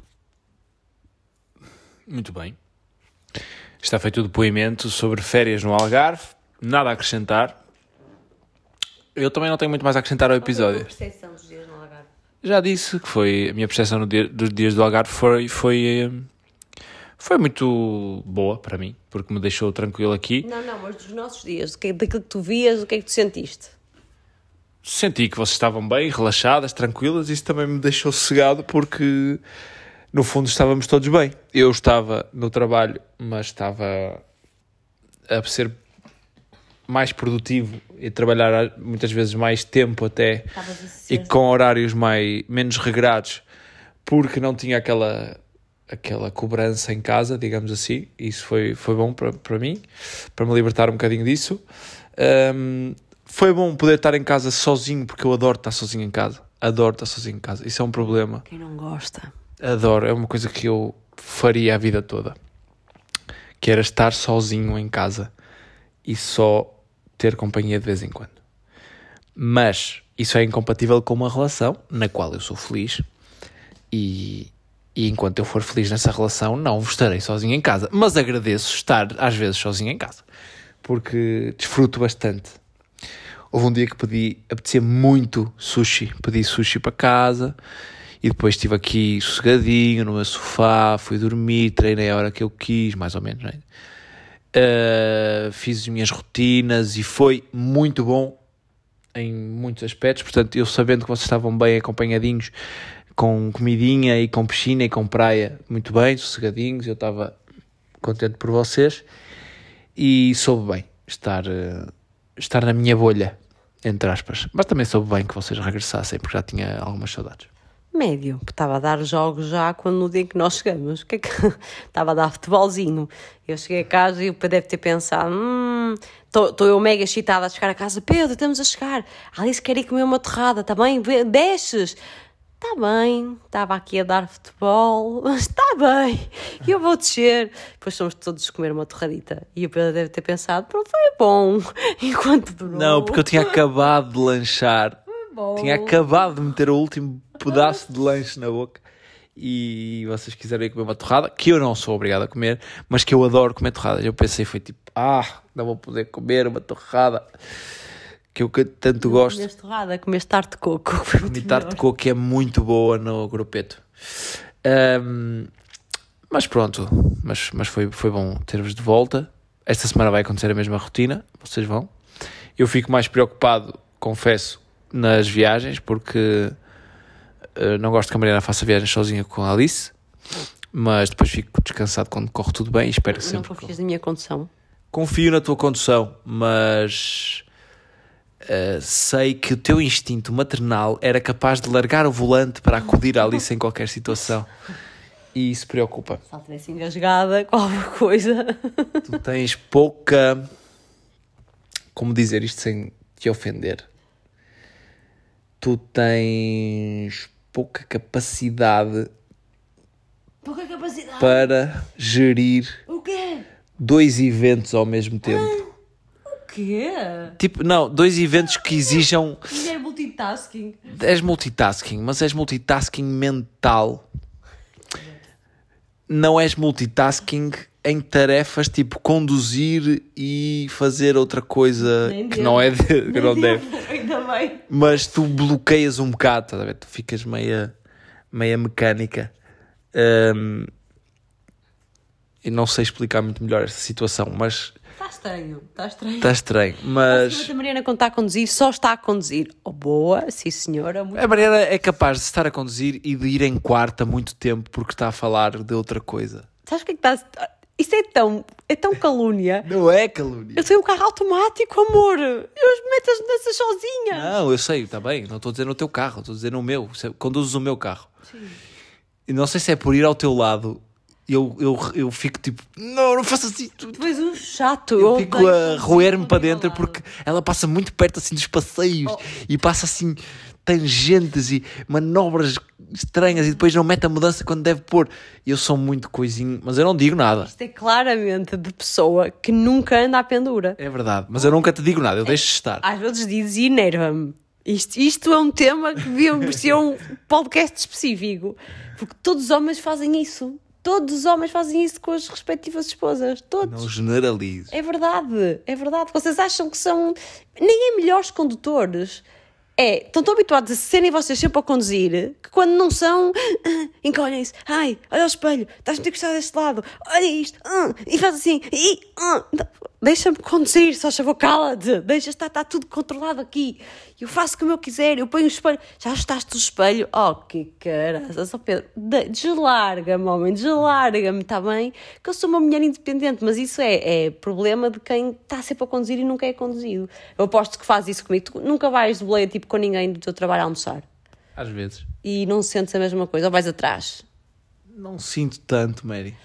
Muito bem. Está feito o depoimento sobre férias no Algarve. Nada a acrescentar. Eu também não tenho muito mais a acrescentar ao episódio. Qual foi a percepção dos dias no Algarve? Já disse que foi a minha percepção dia, dos dias do Algarve foi, foi, foi muito boa para mim, porque me deixou tranquilo aqui. Não, não, mas dos nossos dias, que- daquilo que tu vias, o que é que tu sentiste? Senti que vocês estavam bem, relaxadas, tranquilas, isso também me deixou sossegado porque no fundo estávamos todos bem. Eu estava no trabalho, mas estava a ser mais produtivo e trabalhar muitas vezes mais tempo até e com horários mais, menos regrados porque não tinha aquela aquela cobrança em casa, digamos assim. Isso foi, foi bom para, para mim, para me libertar um bocadinho disso. Ahm, foi bom poder estar em casa sozinho, porque eu adoro estar sozinho em casa. Adoro estar sozinho em casa. Isso é um problema. Quem não gosta? Adoro. É uma coisa que eu faria a vida toda. Que era estar sozinho em casa e só ter companhia de vez em quando. Mas isso é incompatível com uma relação na qual eu sou feliz e, e enquanto eu for feliz nessa relação, não estarei sozinho em casa. Mas agradeço estar às vezes sozinho em casa porque desfruto bastante. Houve um dia que pedi, apetecia muito sushi, pedi sushi para casa e depois estive aqui sossegadinho no meu sofá, fui dormir, treinei a hora que eu quis, mais ou menos, é? Uh, fiz as minhas rotinas e foi muito bom em muitos aspectos. Portanto, eu sabendo que vocês estavam bem acompanhadinhos, com comidinha e com piscina e com praia, muito bem, sossegadinhos, eu estava contente por vocês e soube bem estar, eh, estar na minha bolha, entre aspas. Mas também soube bem que vocês regressassem, porque já tinha algumas saudades. Médio, porque estava a dar jogos já quando no dia em que nós chegamos. Que é que estava a dar futebolzinho? Eu cheguei a casa e o Pedro deve ter pensado: hum, estou eu mega excitada a chegar a casa. Pedro, estamos a chegar. A Alice quer ir comer uma torrada, está bem? Desces. Está bem, estava aqui a dar futebol, mas está bem, eu vou descer. Depois fomos todos comer uma torradita. E o Pedro deve ter pensado: pronto, foi bom, enquanto durou. Não, porque eu tinha acabado de lanchar. Tinha acabado de meter o último pedaço de lanche na boca. E vocês quiserem comer uma torrada, que eu não sou obrigado a comer, mas que eu adoro comer torradas. Eu pensei, foi tipo, ah, não vou poder comer uma torrada que eu tanto gosto. Comeste torrada, comeste tarte de coco. Comi tarte de coco que é muito boa no grupeto. Ahm, mas pronto, mas, mas foi, foi bom ter-vos de volta. Esta semana vai acontecer a mesma rotina, vocês vão. Eu fico mais preocupado, confesso, nas viagens, porque não gosto que a Mariana faça viagens sozinha com a Alice, mas depois fico descansado quando corre tudo bem e espero Não sempre que confias na minha condução? confio na tua condução, mas eh, sei que o teu instinto maternal era capaz de largar o volante para acudir à Alice em qualquer situação. E isso preocupa. Se ela estivesse engasgada com alguma coisa. Tu tens pouca. Como dizer isto sem te ofender? Tu tens pouca capacidade Pouca capacidade. para gerir O quê? dois eventos ao mesmo tempo. O quê? Tipo, não, dois eventos que exijam Mulher multitasking. és multitasking, mas és multitasking mental. Não és multitasking em tarefas tipo conduzir e fazer outra coisa Nem que devo. não é de, que não deve. Ainda bem. Mas tu bloqueias um bocado, estás a ver? Tu ficas meia, meia mecânica. Hum, e não sei explicar muito melhor esta situação, mas Está estranho. Está estranho. está estranho. Mas A Mariana, quando está a conduzir, só está a conduzir. Oh, boa, sim senhora. Muito a Mariana é capaz de estar a conduzir e de ir em quarto há muito tempo porque está a falar de outra coisa. Sabes o que é que está. Isso é tão, é tão calúnia. Não é calúnia. Eu tenho um carro automático, amor. Eu meto as mudanças sozinha. Não, eu sei, está bem. Não estou a dizer no teu carro, estou a dizer no meu. Conduzes o meu carro. E não sei se é por ir ao teu lado, eu, eu, eu fico tipo, não, não faças assim. Tu, Tu és um chato. eu odeio fico a roer-me para dentro porque ela passa muito perto assim dos passeios Oh. e passa assim tangentes e manobras estranhas e depois não mete a mudança quando deve pôr. Eu sou muito coisinho, mas eu não digo nada. Isto é claramente de pessoa que nunca anda à pendura. É verdade, mas eu nunca te digo nada, eu deixo de estar. Às vezes dizes e enerva-me. Isto, isto é um tema que devíamos ser um podcast específico. Porque todos os homens fazem isso. Todos os homens fazem isso com as respectivas esposas. Todos. Não generalizo. É verdade, é verdade. Vocês acham que são. Nem é melhores condutores. É, estão tão habituados a serem vocês sempre a conduzir que quando não são, encolhem-se. Ai, olha ao espelho, estás muito encostado deste lado, olha isto, ah, e faz assim, e. ah, não, Deixa-me conduzir, só favor, cala-te, deixa estar, está tudo controlado aqui. Eu faço como eu quiser, eu ponho o espelho. Já ajustaste o espelho? Oh, que caraças, oh Pedro, de- deslarga-me, homem, deslarga-me, está bem? Que eu sou uma mulher independente, mas isso é, é problema de quem está sempre a conduzir e nunca é conduzido. Eu aposto que faz isso comigo. Tu nunca vais de boleia tipo com ninguém do teu trabalho a almoçar Às vezes. e não sentes a mesma coisa, ou vais atrás. Não sinto tanto, Mary.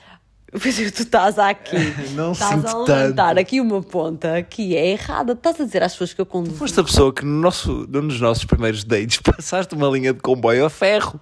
Pois é, tu estás aqui, Não estás a levantar tanto. aqui uma ponta que é errada. Estás a dizer às pessoas que eu conduzo. Foste a pessoa que no nosso, num dos nossos primeiros dates passaste uma linha de comboio a ferro.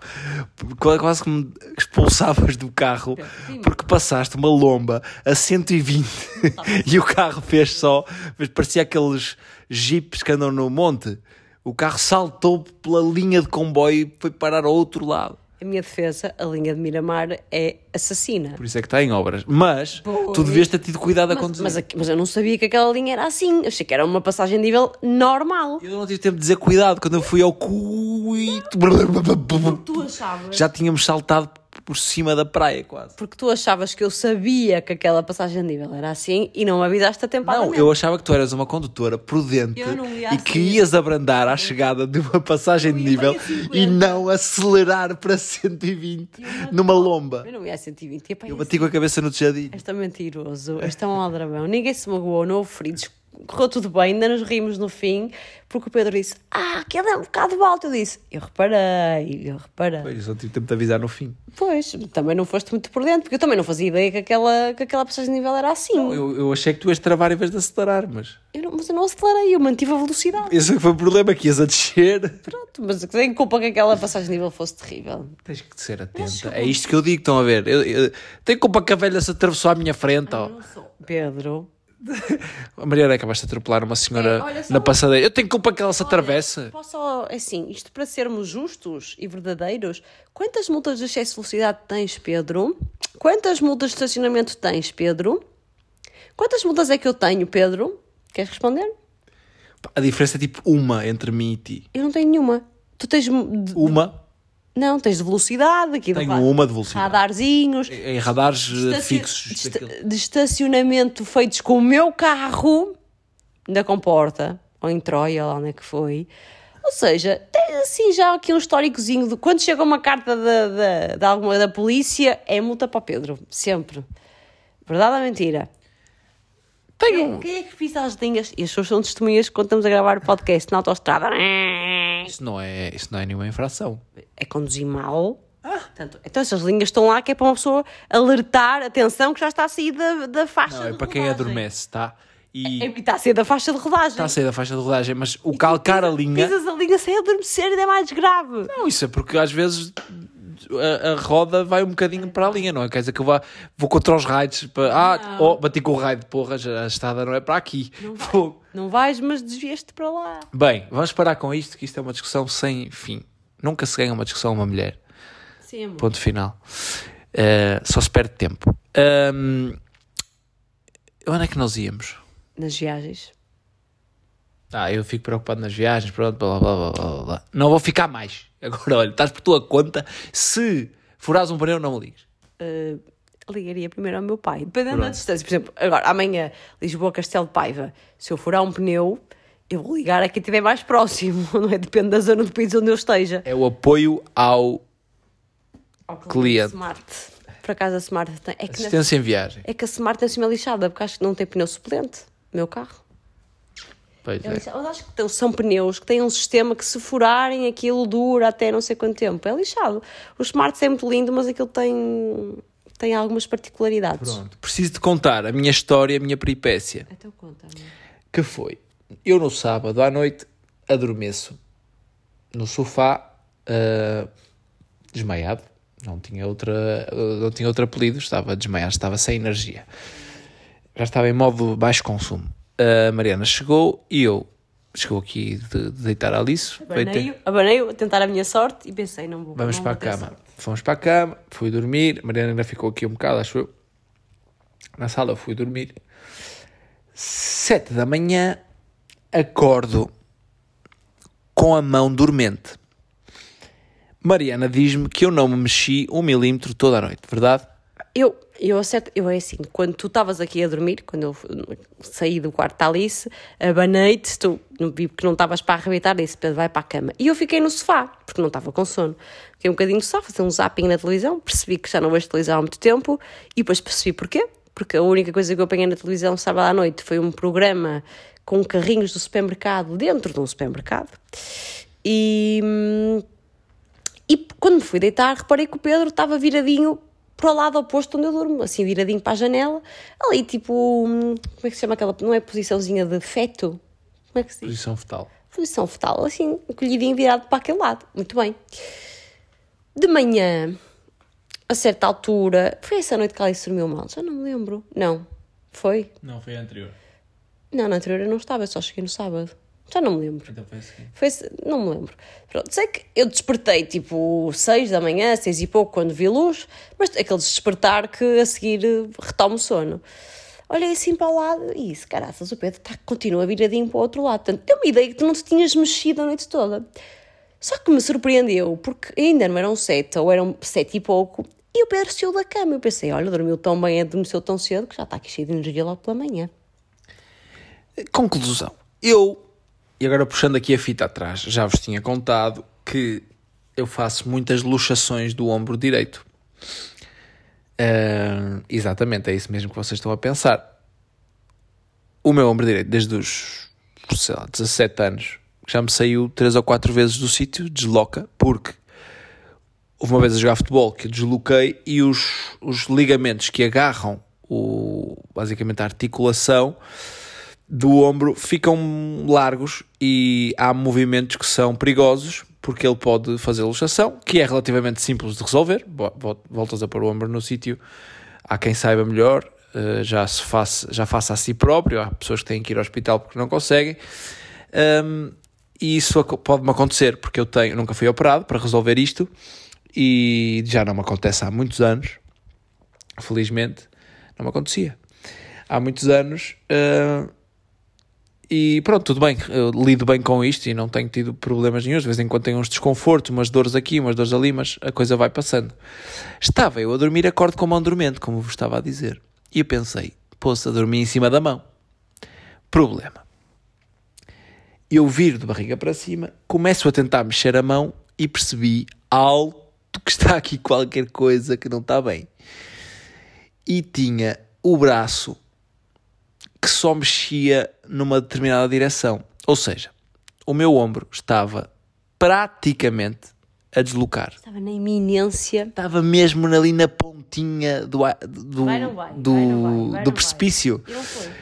Qu- Quase que me expulsavas do carro porque passaste uma lomba a 120 e o carro fez só. Mas parecia aqueles jipes que andam no monte. O carro saltou pela linha de comboio e foi parar ao outro lado. A minha defesa, a linha de Miramar é assassina. Por isso é que está em obras. Mas tu devias ter tido cuidado a Mas, conduzir. mas, mas eu não sabia que aquela linha era assim. Eu achei que era uma passagem de nível normal. Eu não tive tempo de dizer cuidado quando eu fui ao cuito. Tu achavas? Já tínhamos saltado por cima da praia quase. Porque tu achavas que eu sabia que aquela passagem de nível era assim e não me avisaste atempadamente. Não, eu achava que tu eras uma condutora prudente e assim. que ias abrandar à chegada de uma passagem de nível a 50. e não acelerar para 120 numa lomba. Eu não ia a 120. ia para Eu bati com a cabeça no tejadilho. És tão mentiroso, és tão aldrabão. Ninguém se magoou, não houve feridos. Correu tudo bem, ainda nos rimos no fim, porque o Pedro disse: Ah, aquele é um bocado alto. Eu disse: Eu reparei, eu reparei. Pois, eu só tive tempo de avisar no fim. Pois, também não foste muito por dentro, porque eu também não fazia ideia que aquela, que aquela passagem de nível era assim. Eu, eu achei que tu ias travar em vez de acelerar, mas. Eu não, mas eu não acelerei, eu mantive a velocidade. Esse foi o problema, que ias a descer. Pronto, mas tem culpa que aquela passagem de nível fosse terrível. Tens que ser atenta. É isto que eu digo, estão a ver? Eu, eu, tenho culpa que a velha se atravessou à minha frente. ó. Pedro, A Mariana acabaste de atropelar uma senhora É, olha na passadeira. Eu tenho culpa que ela se atravesse. Posso só, assim, isto para sermos justos e verdadeiros, quantas multas de excesso de velocidade tens, Pedro? Quantas multas de estacionamento tens, Pedro? Quantas multas é que eu tenho, Pedro? Queres responder? A diferença é tipo uma entre mim e ti. Eu não tenho nenhuma. Tu tens. Uma Não, tens de velocidade aqui Tenho lado. uma de velocidade. Radarzinhos. em radares eh, fixos. de, daquele- de estacionamento feitos com o meu carro da comporta, ou em Troia, lá onde é que foi. Ou seja, tem assim já aqui um históricozinho de quando chega uma carta da, da, da, alguma, da polícia, é multa para o Pedro, sempre. Verdade ou mentira? Tenho. Quem é que pisa as linhas? E as pessoas são testemunhas quando estamos a gravar o podcast na autostrada. Isso não é, isso não é nenhuma infração. É conduzir mal. Portanto, então essas linhas estão lá que é para uma pessoa alertar, atenção, que já está a sair da, da faixa Não, é de para quem rodagem. adormece, tá? E É, está a sair da faixa de rodagem. está a sair da faixa de rodagem, mas o calcar a linha. Pisas a linha sem adormecer ainda é mais grave. Não, isso é porque às vezes a, a roda vai um bocadinho para a linha, não é? Quer dizer que eu vá, vou contra os raids. Para, ah, oh, bati com o raid, porra, já- a estrada não é para aqui. Fogo. Não vais, mas desviaste para lá. Bem, vamos parar com isto, que isto é uma discussão sem fim. Nunca se ganha uma discussão a uma mulher. Sim, amor. Ponto final. Eh, só se perde tempo. Ahm, onde é que nós íamos? Nas viagens. Ah, eu fico preocupado nas viagens, pronto, blá blá blá blá blá. Não vou ficar mais. Agora, olha, estás por tua conta. Se furares um pneu, não me ligues. Uh, ligaria primeiro ao meu pai. Dependendo da Pronto. distância. Por exemplo, agora, amanhã, Lisboa-Castelo de Paiva. Se eu furar um pneu, eu vou ligar a quem estiver mais próximo. Não é? Depende da zona do país onde eu esteja. É o apoio ao Ao Cliente. Smart. Por acaso a Smart tem. É que, na- assistência em viagem. é que a Smart assim uma lixada, porque acho que não tem pneu suplente. Meu carro. Pois É. Eu acho que são pneus que têm um sistema que se furarem aquilo dura até não sei quanto tempo. É lixado. O Smart é muito lindo, mas aquilo tem, tem algumas particularidades. Pronto. Preciso de contar a minha história, a minha peripécia. Então conta, amor. Que foi? Eu no sábado à noite adormeço no sofá, ah, desmaiado. Não tinha, outra, não tinha outro apelido, estava desmaiado, estava sem energia. Já estava em modo baixo consumo. A Mariana chegou e eu chegou aqui de, de deitar a Alice. Abaneio, abaneio a tentar a minha sorte e pensei, não vou Vamos não para a vou ter cama. sorte. Fomos para a cama, fui dormir. A Mariana ainda ficou aqui um bocado, acho eu. Na sala fui dormir. Sete da manhã, acordo com a mão dormente. Mariana diz-me que eu não me mexi um milímetro toda a noite, verdade? Eu, eu acerto, eu é assim, quando tu estavas aqui a dormir, quando eu saí do quarto da Alice, abanei-te, tu vi que não estavas para arrebentar, disse, Pedro, vai para a cama. E eu fiquei no sofá, porque não estava com sono. Fiquei um bocadinho no sofá, fazer um zapping na televisão, percebi que já não vejo televisão há muito tempo, e depois percebi porquê. Porque a única coisa que eu apanhei na televisão sábado à noite foi um programa com carrinhos do supermercado dentro de um supermercado. E, hum, e quando me fui deitar, reparei que o Pedro estava viradinho para o lado oposto onde eu durmo, assim, viradinho para a janela, ali tipo, hum, como é que se chama aquela, não é posiçãozinha de feto? Como é que se diz? Posição fetal. Posição fetal, assim, encolhidinho virado para aquele lado. Muito bem. De manhã, a certa altura, foi essa noite que Alice dormiu mal? Já não me lembro. Não. Foi? Não, foi a anterior. Não, na anterior eu não estava, eu só cheguei no sábado. Já não me lembro. Então foi a seguinte. Foi, não me lembro. Pronto, sei que eu despertei tipo 6 da manhã, 6 e pouco, quando vi luz, mas aquele despertar que a seguir eh, retoma o sono. Olhei assim para o lado e disse: caraças, o Pedro tá, continua viradinho para o outro lado. Portanto, deu-me a ideia que tu não te tinhas mexido a noite toda. Só que me surpreendeu, porque ainda não eram 7, ou eram 7 e pouco, e o Pedro saiu da cama. Eu pensei: olha, dormiu tão bem, adormeceu tão cedo, que já está aqui cheio de energia logo pela manhã. Conclusão. Eu, e agora puxando aqui a fita atrás, já vos tinha contado que eu faço muitas luxações do ombro direito. Ah, exatamente, é isso mesmo que vocês estão a pensar. o meu ombro direito, desde os sei lá, 17 anos, já me saiu 3 ou 4 vezes do sítio, desloca, porque houve uma vez a jogar futebol que desloquei e os, os ligamentos que agarram o, basicamente a articulação do ombro ficam largos e há movimentos que são perigosos porque ele pode fazer luxação, que é relativamente simples de resolver. Voltas a pôr o ombro no sítio, há quem saiba melhor, eh, já se faça, já faça a si próprio, há pessoas que têm que ir ao hospital porque não conseguem. Um, e isso pode-me acontecer, porque eu tenho, nunca fui operado para resolver isto e já não me acontece há muitos anos. Felizmente, não me acontecia. Há muitos anos. uh, e pronto, tudo bem, eu lido bem com isto e não tenho tido problemas nenhum. De vez em quando tenho uns desconfortos, umas dores aqui, umas dores ali, mas a coisa vai passando. Estava eu a dormir, acordo com a mão dormente, como vos estava a dizer. E eu pensei, posso a dormir em cima da mão. Problema. Eu viro de barriga para cima, começo a tentar mexer a mão e percebi alto que está aqui qualquer coisa que não está bem. E tinha o braço que só mexia numa determinada direção. Ou seja, o meu ombro estava praticamente a deslocar. Estava na iminência. Estava mesmo ali na pontinha do, a- do, Vai, não vai, do, vai, do precipício. Não foi.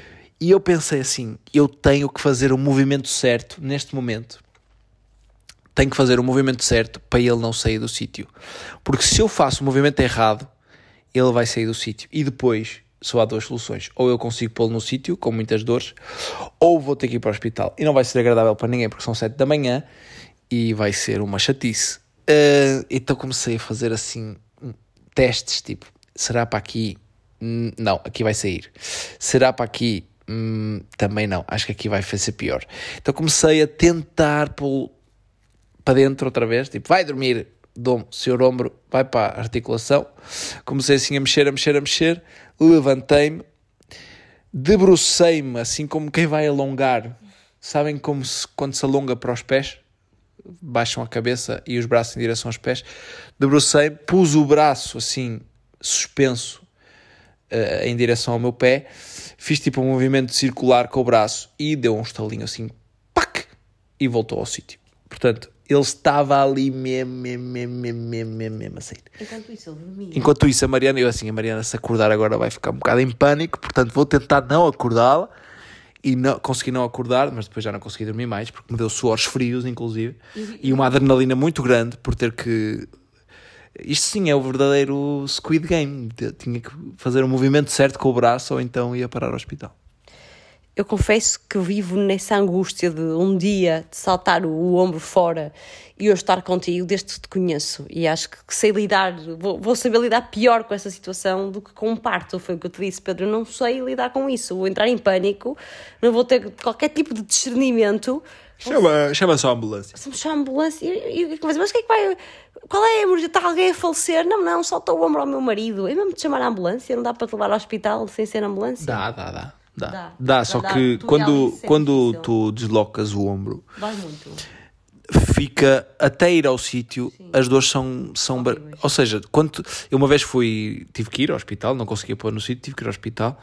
E eu pensei assim: eu tenho que fazer o movimento certo neste momento. Tenho que fazer o movimento certo para ele não sair do sítio. Porque se eu faço o movimento errado, ele vai sair do sítio. E depois só há duas soluções. Ou eu consigo pô-lo no sítio, com muitas dores, ou vou ter que ir para o hospital. E não vai ser agradável para ninguém, porque são sete da manhã e vai ser uma chatice. Ah, então comecei a fazer assim testes, tipo, será para aqui? Hum, Não, aqui vai sair. Será para aqui? Hum, também não. Acho que aqui vai ser pior. Então comecei a tentar pô para dentro outra vez, tipo, vai dormir, o seu ombro, vai para a articulação. Comecei assim a mexer, a mexer, a mexer, levantei-me, debrucei-me, assim como quem vai alongar. Sabem como se, quando se alonga para os pés? Baixam a cabeça e os braços em direção aos pés. Debrucei-me, pus o braço assim, suspenso, eh, em direção ao meu pé, fiz tipo um movimento circular com o braço e deu um estalinho assim, pac, e voltou ao sítio. Portanto, ele estava ali mesmo, mesmo, mesmo, mesmo, mesmo, mesmo, mesmo a sair. Enquanto isso, ele dormia. Enquanto isso, a Mariana, eu assim, a Mariana se acordar agora vai ficar um bocado em pânico, portanto vou tentar não acordá-la e não, consegui não acordar, mas depois já não consegui dormir mais, porque me deu suores frios, inclusive, e uma adrenalina muito grande por ter que. Isto sim é o verdadeiro Squid Game. Eu Tinha que fazer o movimento certo com o braço ou então ia parar ao hospital. Eu confesso que vivo nessa angústia de um dia de saltar o, o ombro fora e eu estar contigo desde que te conheço. E acho que, que sei lidar, vou, vou saber lidar pior com essa situação do que com um parto. Foi o que eu te disse, Pedro. Eu não sei lidar com isso. Vou entrar em pânico, não vou ter qualquer tipo de discernimento. Chama, chama só a ambulância. Se me chama a ambulância e, e, mas, mas o que é que vai. Qual é a emergência? Está alguém a falecer? Não, não, saltou o ombro ao meu marido. É mesmo de chamar a ambulância? Não dá para te levar ao hospital sem ser ambulância? Dá, dá, dá. Dá, Dá. dá, só Dá, que quando, quando tu deslocas o ombro, Vai muito. fica até ir ao sítio, as dores são. são bar- ou seja, quando eu uma vez fui. tive que ir ao hospital, não conseguia pôr no sítio, tive que ir ao hospital.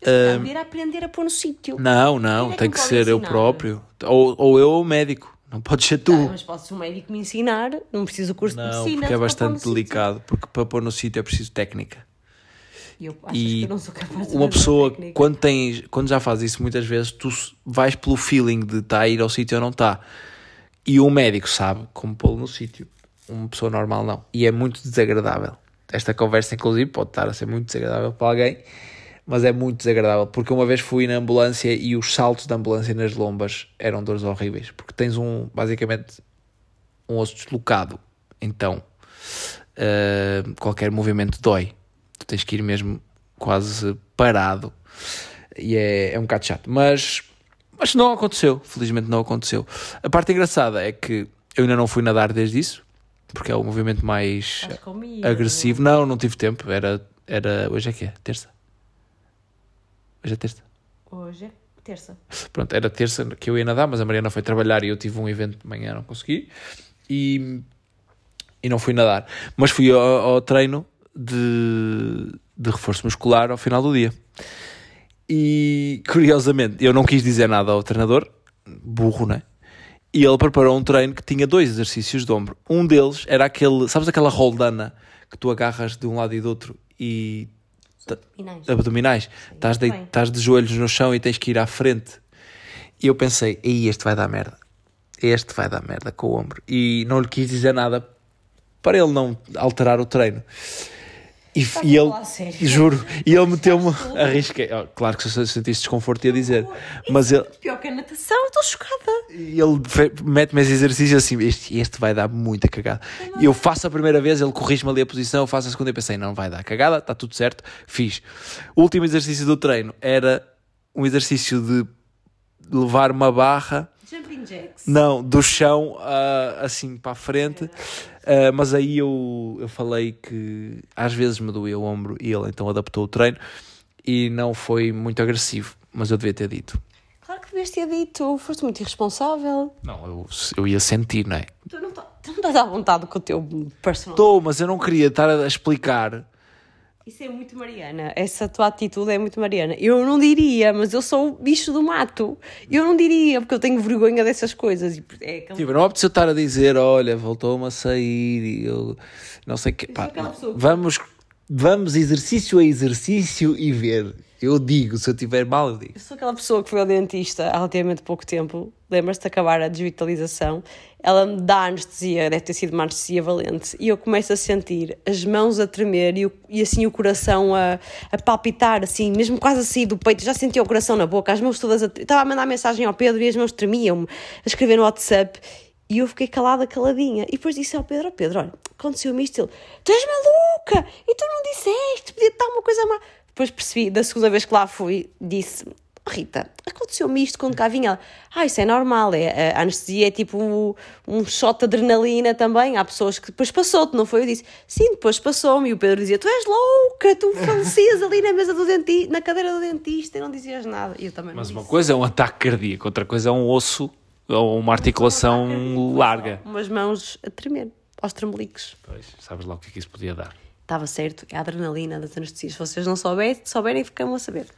Eu devia aprender a pôr no sítio. Não, não, é que tem que pode ser eu ensinar? próprio. Ou, ou eu ou o médico. Não pode ser tu. Ah, mas posso um médico me ensinar, não preciso do curso de não, medicina. porque é bastante sítio. delicado. Porque para pôr no sítio é preciso técnica. E eu acho que eu não sou capaz de uma pessoa, técnica. quando, tens, quando já faz isso muitas vezes, tu vais pelo feeling de está a ir ao sítio ou não está. E um médico sabe como pô-lo no sítio. Uma pessoa normal não. E é muito desagradável. Esta conversa, inclusive, pode estar a ser muito desagradável para alguém, mas é muito desagradável. Porque uma vez fui na ambulância e os saltos da ambulância nas lombas eram dores horríveis. Porque tens um, basicamente, um osso deslocado. Então, eh, qualquer movimento dói. Tu tens que ir mesmo quase parado. E é, é um bocado chato. Mas, mas não aconteceu. Felizmente não aconteceu. A parte engraçada é que eu ainda não fui nadar desde isso. Porque é o movimento mais agressivo. Não, não tive tempo. Era, era... Hoje é que é? Terça? Hoje é terça. Hoje é terça. Pronto, era terça que eu ia nadar, mas a Mariana foi trabalhar e eu tive um evento de manhã, não consegui. E, e não fui nadar. Mas fui ao, ao treino de, de reforço muscular ao final do dia. E curiosamente, eu não quis dizer nada ao treinador, burro, né? E ele preparou um treino que tinha dois exercícios de ombro. Um deles era aquele, sabes aquela roldana que tu agarras de um lado e do outro e Abdominais. abdominais, estás de, estás de joelhos no chão e tens que ir à frente. E eu pensei, aí este vai dar merda. Este vai dar merda com o ombro. E não lhe quis dizer nada para ele não alterar o treino. E, e ele, juro, e ele meteu-me, arrisquei. Oh, Claro que se eu sentisse desconforto ia dizer, mas ele, Pior que a natação, estou chocada. e ele mete-me esse exercício assim, este, este vai dar muita cagada. E eu faço a primeira vez, ele corrige-me ali a posição, eu faço a segunda e pensei, não vai dar cagada, está tudo certo, fiz. O último exercício do treino era um exercício de levar uma barra, Jumping jacks. não, do chão ah, assim para a frente, Ah, mas aí eu, eu falei que às vezes me doía o ombro e ele então adaptou o treino e não foi muito agressivo, mas eu devia ter dito. Claro que devias ter dito, foste muito irresponsável. Não, eu, eu ia sentir, não é? Tu não, tá- tu não estás à vontade com o teu personal. Estou, mas eu não queria estar a explicar. Isso é muito Mariana. Essa tua atitude é muito Mariana. Eu não diria, mas eu sou o bicho do mato. Eu não diria, porque eu tenho vergonha dessas coisas. É aquele... Tipo, não apeteceu estar a dizer, olha, voltou-me a sair e eu não sei o que. Pá, aquela vamos, vamos exercício a exercício e ver. Eu digo, se eu estiver mal, eu digo. Eu sou aquela pessoa que foi ao dentista há relativamente pouco tempo. Lembras-te de acabar a digitalização? Ela me dá anestesia, deve ter sido uma anestesia valente. E eu começo a sentir as mãos a tremer e, o- e assim o coração a, a palpitar, assim, mesmo quase a sair do peito. Já sentia o coração na boca, as mãos todas a. Estava a mandar mensagem ao Pedro e as mãos tremiam-me, a escrever no WhatsApp. E eu fiquei calada, caladinha. E depois disse ao Pedro: Ó Pedro, olha, aconteceu-me isto. Ele: Tu és maluca! E tu não disseste, podia estar uma coisa má. Depois percebi, da segunda vez que lá fui, disse: "Oh, Rita, aconteceu-me isto quando cá vinha. Ah, isso é normal, é, a anestesia é tipo um shot de adrenalina também. Há pessoas que depois passou-te, não foi? Eu disse: Sim, depois passou-me. E o Pedro dizia: Tu és louca, tu falecias ali na mesa do dentista, na cadeira do dentista e não dizias nada. E eu também Mas uma disse. coisa é um ataque cardíaco, outra coisa é um osso ou uma articulação larga. Umas mãos a tremer, aos tremelicos. Pois, sabes lá o que é que isso podia dar. Estava certo, é a adrenalina das anestesias. Se vocês não souberem, souberem ficam a saber.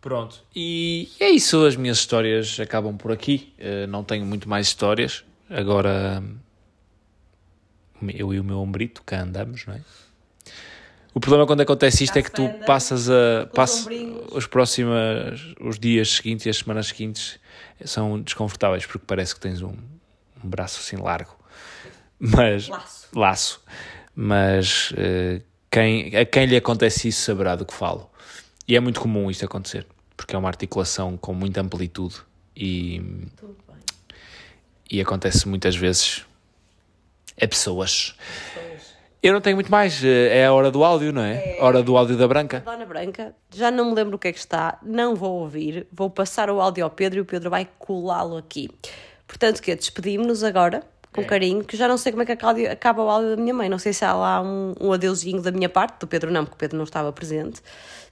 Pronto, e é isso, as minhas histórias acabam por aqui. Eh, não tenho muito mais histórias. Agora, eu e o meu ombrito, cá andamos, não é? O problema quando acontece isto é que tu passas a. com os Pass, ombrinhos. os próximos. Os dias seguintes e as semanas seguintes são desconfortáveis porque parece que tens um, um braço assim largo. Mas. Laço. Laço. Mas eh, quem, a quem lhe acontece isso saberá do que falo. E é muito comum isto acontecer, porque é uma articulação com muita amplitude e, e acontece muitas vezes a pessoas. Eu não tenho muito mais, eh, é a hora do áudio, não é? Hora do áudio da Branca. Dona Branca, já não me lembro o que é que está, não vou ouvir, vou passar o áudio ao Pedro e o Pedro vai colá-lo aqui. Portanto, que despedimos-nos agora, com É. carinho, que já não sei como é que acaba- acaba o áudio da minha mãe, não sei se há lá um, um adeusinho da minha parte, do Pedro não, porque o Pedro não estava presente,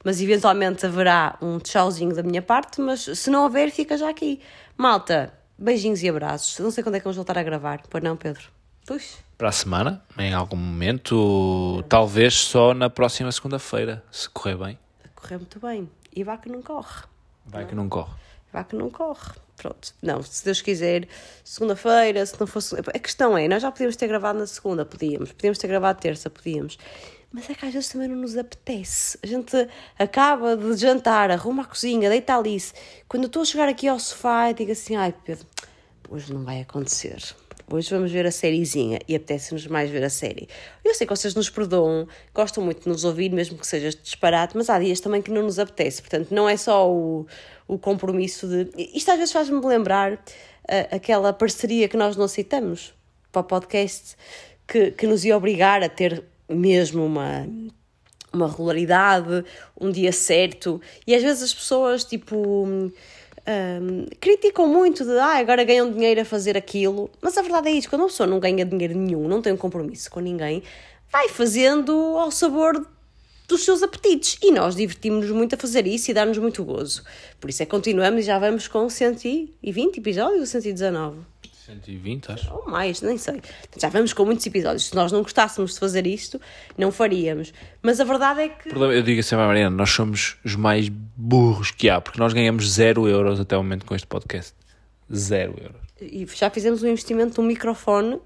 mas eventualmente haverá um tchauzinho da minha parte, mas se não houver, fica já aqui. Malta, beijinhos e abraços, não sei quando é que vamos voltar a gravar, pois não, Pedro? Puxa. Para a semana, em algum momento, talvez só na próxima segunda-feira, se correr bem. Correu muito bem. E vá que não corre. Vai que não corre. Vá que não corre. Pronto. Não, se Deus quiser, segunda-feira, se não fosse. A questão é, nós já podíamos ter gravado na segunda, podíamos. Podíamos ter gravado terça, podíamos. Mas é que às vezes também não nos apetece. A gente acaba de jantar, arruma a cozinha, deita a Alice. Quando eu estou a chegar aqui ao sofá e digo assim, ai Pedro, hoje não vai acontecer. Hoje vamos ver a sériezinha e apetece-nos mais ver a série. Eu sei que vocês nos perdoam, gostam muito de nos ouvir, mesmo que seja disparate, mas há dias também que não nos apetece. Portanto, não é só o, o compromisso de. Isto às vezes faz-me lembrar ah, aquela parceria que nós não aceitamos para o podcast, que, que nos ia obrigar a ter mesmo uma uma regularidade, um dia certo, e às vezes as pessoas tipo hum, criticam muito de ah, agora ganham dinheiro a fazer aquilo, mas a verdade é isso, quando uma pessoa não ganha dinheiro nenhum, não tem um compromisso com ninguém, vai fazendo ao sabor dos seus apetites e nós divertimos-nos muito a fazer isso e dá-nos muito gozo. Por isso é que continuamos e já vamos com 120 episódios ou 119? 120, acho. ou mais, nem sei. Já vamos com muitos episódios. Se nós não gostássemos de fazer isto, não faríamos. Mas a verdade é que. Eu digo sempre à Mariana, nós somos os mais burros que há, porque nós ganhamos zero euros até o momento com este podcast. Zero euros. E já fizemos um investimento num microfone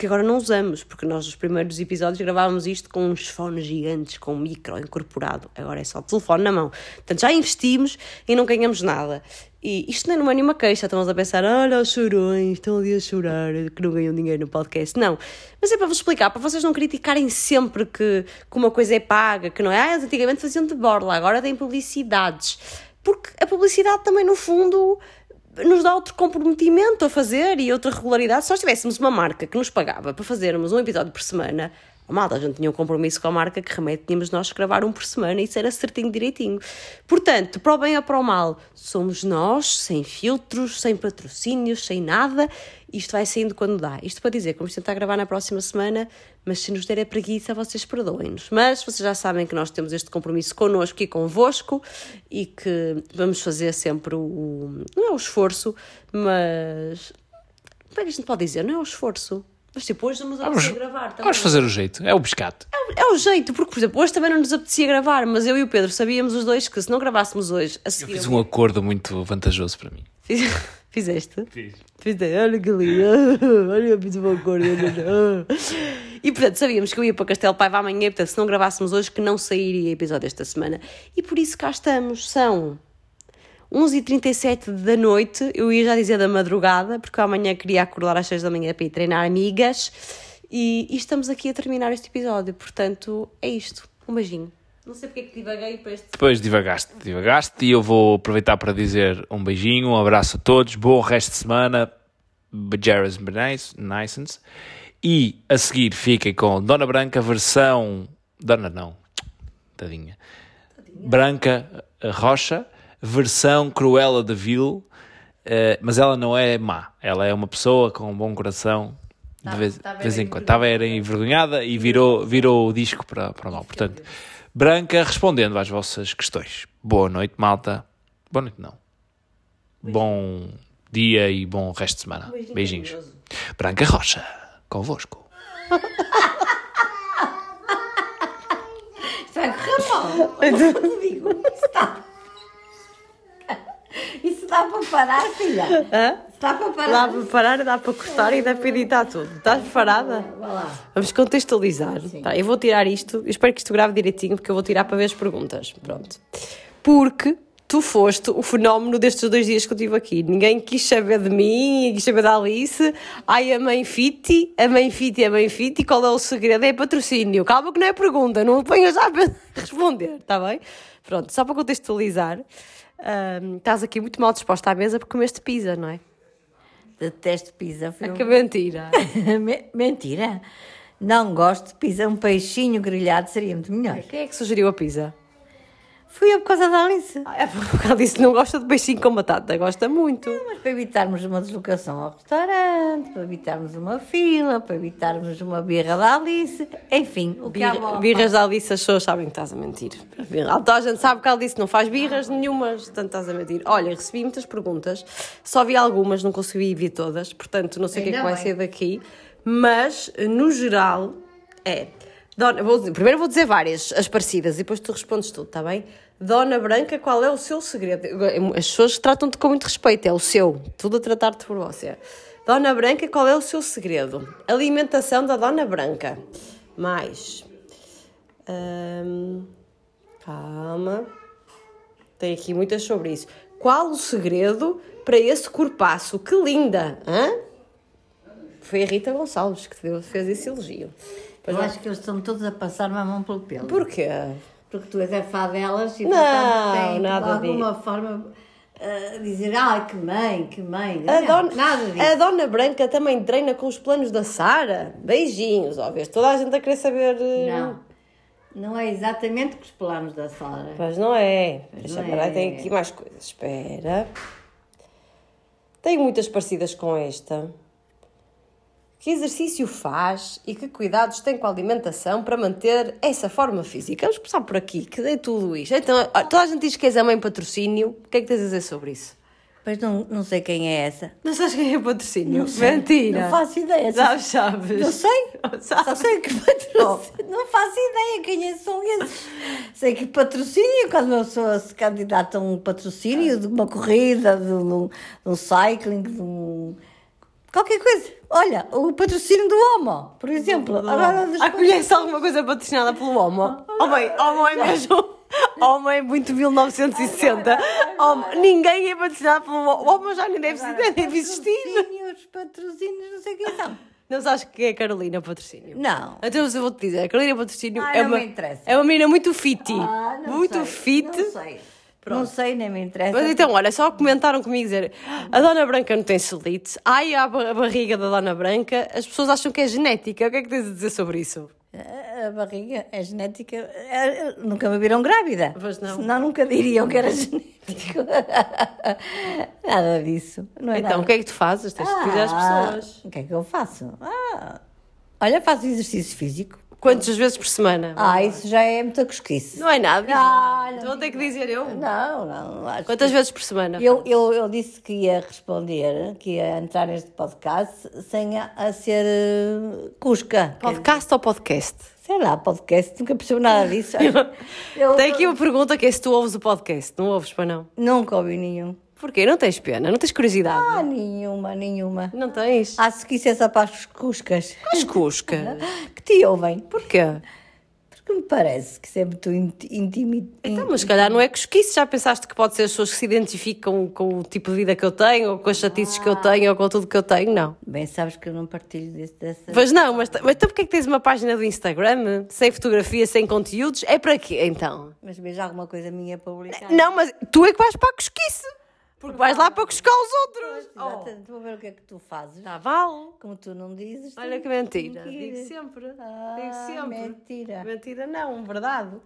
que agora não usamos, porque nós nos primeiros episódios gravávamos isto com uns fones gigantes, com um micro incorporado. Agora é só o telefone na mão. Portanto, já investimos e não ganhamos nada. E isto não é nenhuma queixa. Estamos a pensar, olha os chorões, estão ali a chorar, que não ganham dinheiro no podcast. Não. Mas é para vos explicar, para vocês não criticarem sempre que, que uma coisa é paga, que não é. Ah, antigamente faziam de borla, agora têm publicidades. Porque a publicidade também, no fundo, nos dá outro comprometimento a fazer e outra regularidade. Se nós tivéssemos uma marca que nos pagava para fazermos um episódio por semana, a malta, a gente tinha um compromisso com a marca que remédio tínhamos nós que gravar um por semana e isso era certinho direitinho. Portanto, para o bem ou para o mal, somos nós, sem filtros, sem patrocínios, sem nada. Isto vai saindo quando dá. Isto para dizer que vamos tentar gravar na próxima semana, mas se nos der a preguiça, vocês perdoem-nos. Mas vocês já sabem que nós temos este compromisso connosco e convosco e que vamos fazer sempre o. não é o esforço, mas. Como é que a gente pode dizer? Não é o esforço. Mas tipo, hoje não nos Vamos, apetecia gravar também. vamos fazer o jeito, é o biscate. É o jeito, porque, por exemplo, hoje também não nos apetecia gravar, mas eu e o Pedro sabíamos os dois que se não gravássemos hoje, a Eu seguir. fiz um acordo muito vantajoso para mim. Fiz- Fizeste? Fiz. Fizeste, olha que lindo, olha, eu fiz um acordo. E portanto, sabíamos que eu ia para Castelo Paiva amanhã, portanto, se não gravássemos hoje, que não sairia episódio esta semana. E por isso cá estamos, são 11h37 da noite, eu ia já dizer da madrugada, porque amanhã queria acordar às 6 da manhã para ir treinar amigas, e, e estamos aqui a terminar este episódio, portanto, é isto. Um beijinho. Não sei porque é que divaguei para este. Depois divagaste, divagaste e eu vou aproveitar para dizer um beijinho, um abraço a todos, bom resto de semana, Bajaras Nicens. E a seguir fiquem com Dona Branca, versão. Dona não, tadinha. Branca eh, Rocha, versão Cruella de Vil, eh, mas ela não é má, ela é uma pessoa com um bom coração. De vez, de vez em quando estava era envergonhada e virou, virou o disco para, para mal. Portanto, Branca respondendo às vossas questões. Boa noite, malta. Boa noite, não. Bom dia e bom resto de semana. Beijinhos. Branca Rocha, convosco. Isto vai correr mal. Eu te digo. Isso dá... Isso dá para parar, filha. Hã? Dá para Dá parar. para parar, dá para cortar e dá para editar tudo. Estás preparada? Vá lá. Vamos contextualizar. Tá, eu vou tirar isto, eu espero que isto grave direitinho, porque eu vou tirar para ver as perguntas. Pronto. Porque tu foste o fenómeno destes dois dias que eu estive aqui. Ninguém quis saber de mim, quis saber da Alice. Ai, a mãe Fiti, a mãe Fiti, a mãe Fiti, qual é o segredo? É patrocínio. Calma que não é pergunta, não ponhas já para responder, está bem? Pronto, só para contextualizar. ahm, estás aqui muito mal disposta à mesa porque comeste pizza, não é? Detesto pizza. Foi Que mentira. Me- Mentira. Não gosto de pizza. Um peixinho grelhado seria muito melhor. Quem é que sugeriu a pizza? Fui eu por causa da Alice. É porque disse que não gosta de peixinho com batata, gosta muito. Mas para evitarmos uma deslocação ao restaurante, para evitarmos uma fila, para evitarmos uma birra da Alice, enfim, o que há Birra, bom. birras da Alice, as pessoas sabem que estás a mentir. Toda a gente sabe que disse que não faz birras nenhumas, portanto estás a mentir. Olha, recebi muitas perguntas, só vi algumas, não consegui vir todas, portanto não sei o que é que vai ser daqui, mas no geral é. Dona, vou primeiro vou dizer várias, as parecidas, e depois tu respondes tudo, está bem? Dona Branca, qual é o seu segredo? As pessoas tratam-te com muito respeito, é o seu, tudo a tratar-te por você. Dona Branca, qual é o seu segredo? Alimentação da Dona Branca. Mais. Hum, calma. Tem aqui muitas sobre isso. Qual o segredo para esse corpaço? Que linda! Hã? Foi a Rita Gonçalves que te deu, fez esse elogio. Pois Eu vai- acho que eles estão todos a passar uma mão pelo pelo. Porquê? Porque tu és a fã delas e Não, portanto têm nada de alguma forma a dizer, ah, que mãe, que mãe. A Não, dona, nada disso. a dona Branca também treina com os planos da Sara? Beijinhos, ó, vês? Toda a gente a querer saber. eh, Não. Não é exatamente com os planos da Sara. Mas não é. Deixa não é. tem aqui mais coisas. Espera. Tenho muitas parecidas com esta. Que exercício faz e que cuidados tem com a alimentação para manter essa forma física? Vamos começar por aqui, que dei tudo isto. Então, toda a gente diz que és a mãe patrocínio. O que é que tens a dizer sobre isso? Pois não, não sei quem é essa. Não sabes quem é o patrocínio? Não. Mentira. Não faço ideia. Sabes, sabes. Não sei. Sabes. Só sei que patrocínio. Não faço ideia quem é- são esses. Sei que patrocínio, quando uma pessoa se candidata a um patrocínio de uma corrida, de um, de um cycling, de um. Qualquer coisa. Olha, o patrocínio do Homo, por exemplo. Agora, Ah, conhece alguma coisa patrocinada pelo Homo? Oh, bem, Homo é mesmo. Homo é muito 1960. Homo, ninguém é patrocinado pelo Homo. Homo já nem deve, nem deve existir. Patrocínios, patrocínios, não sei quem são. Não sabes quem é a Carolina Patrocínio? Não. Então eu vou-te dizer, a Carolina Patrocínio Ah, é, uma, é uma menina muito fit. Ah, muito sei, fit. Não sei. Não sei, nem me interessa. Mas então, olha, só comentaram comigo dizer a Dona Branca não tem celulite, ai a ba- a barriga da Dona Branca, as pessoas acham que é genética. O que é que tens a dizer sobre isso? A barriga é genética. É, Nunca me viram grávida. Pois não. Senão nunca diriam que era genético. nada disso. É Então, nada. o que é que tu fazes? Tens de dizer às Ah, pessoas. O que é que eu faço? Ah, olha, faço exercício físico. Quantas vezes por semana? Ah, isso já é muita cosquice. Não é nada. Ah, Então ter que dizer eu. Não, não. Acho Quantas que- vezes por semana? Eu, eu, eu disse que ia responder, que ia entrar neste podcast sem a, a ser eh, cusca. Quer Podcast ou podcast? Sei lá, podcast, nunca percebo nada disso. Eu Tem aqui uma pergunta que é se tu ouves o podcast. Não ouves para não? nunca ouvi nenhum. Porquê? Não tens pena? Não tens curiosidade? Ah, nenhuma, nenhuma. Não tens? Ah, se quis é para as cuscas. As cusca. Que te ouvem. Porquê? Porque me parece que isso é muito íntimo. Então, mas se calhar não é cosquice. Já pensaste que pode ser as pessoas que se identificam com o tipo de vida que eu tenho, ou com as chatices que eu tenho, ou com tudo que eu tenho? Não. Bem, sabes que eu não partilho desse, dessa. Pois não, mas, mas então porquê é que tens uma página do Instagram sem fotografia, sem conteúdos? É para quê, então? Mas veja alguma coisa minha publicada. Não, mas tu é que vais para a cosquice. Porque vais lá para coscar os outros. Oh, Exatamente. Vou ver o que é que tu fazes. já vale. Como tu não dizes. Olha que mentira. Mentira. Digo sempre. Ah, Digo sempre. mentira. Mentira não, verdade.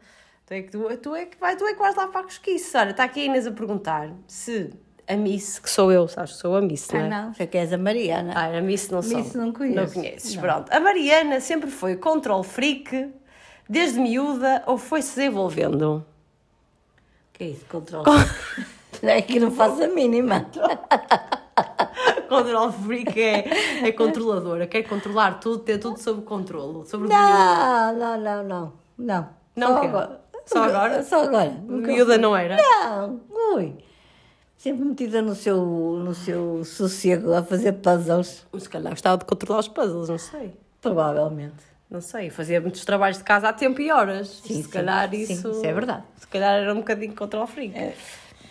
Tu é que, tu, tu é que, vai, tu é que vais lá para a cosquice. Olha, está aqui a Inês a perguntar se a Miss, que sou eu, sabes que sou a Miss, não Ah, é? não. Já que és a Mariana. Ah, a Miss não sou. Miss não conheço. Não conheces, Não. pronto. A Mariana sempre foi control freak, desde miúda, ou foi-se desenvolvendo? O que é isso? Controle. É que não faço a mínima. control freak é, é controladora, quer controlar tudo, ter tudo sob controle. Sobre o. Não, não, não, não. Não. Não só agora. Só agora? Só agora. Miúda não era? Não, ui. Sempre metida no seu, no seu sossego a fazer puzzles. Se calhar gostava de controlar os puzzles, não sei. Provavelmente. Não sei, fazia muitos trabalhos de casa a tempo e horas. Sim, se sim, calhar sim, isso. isso é verdade. Se calhar era um bocadinho control freak.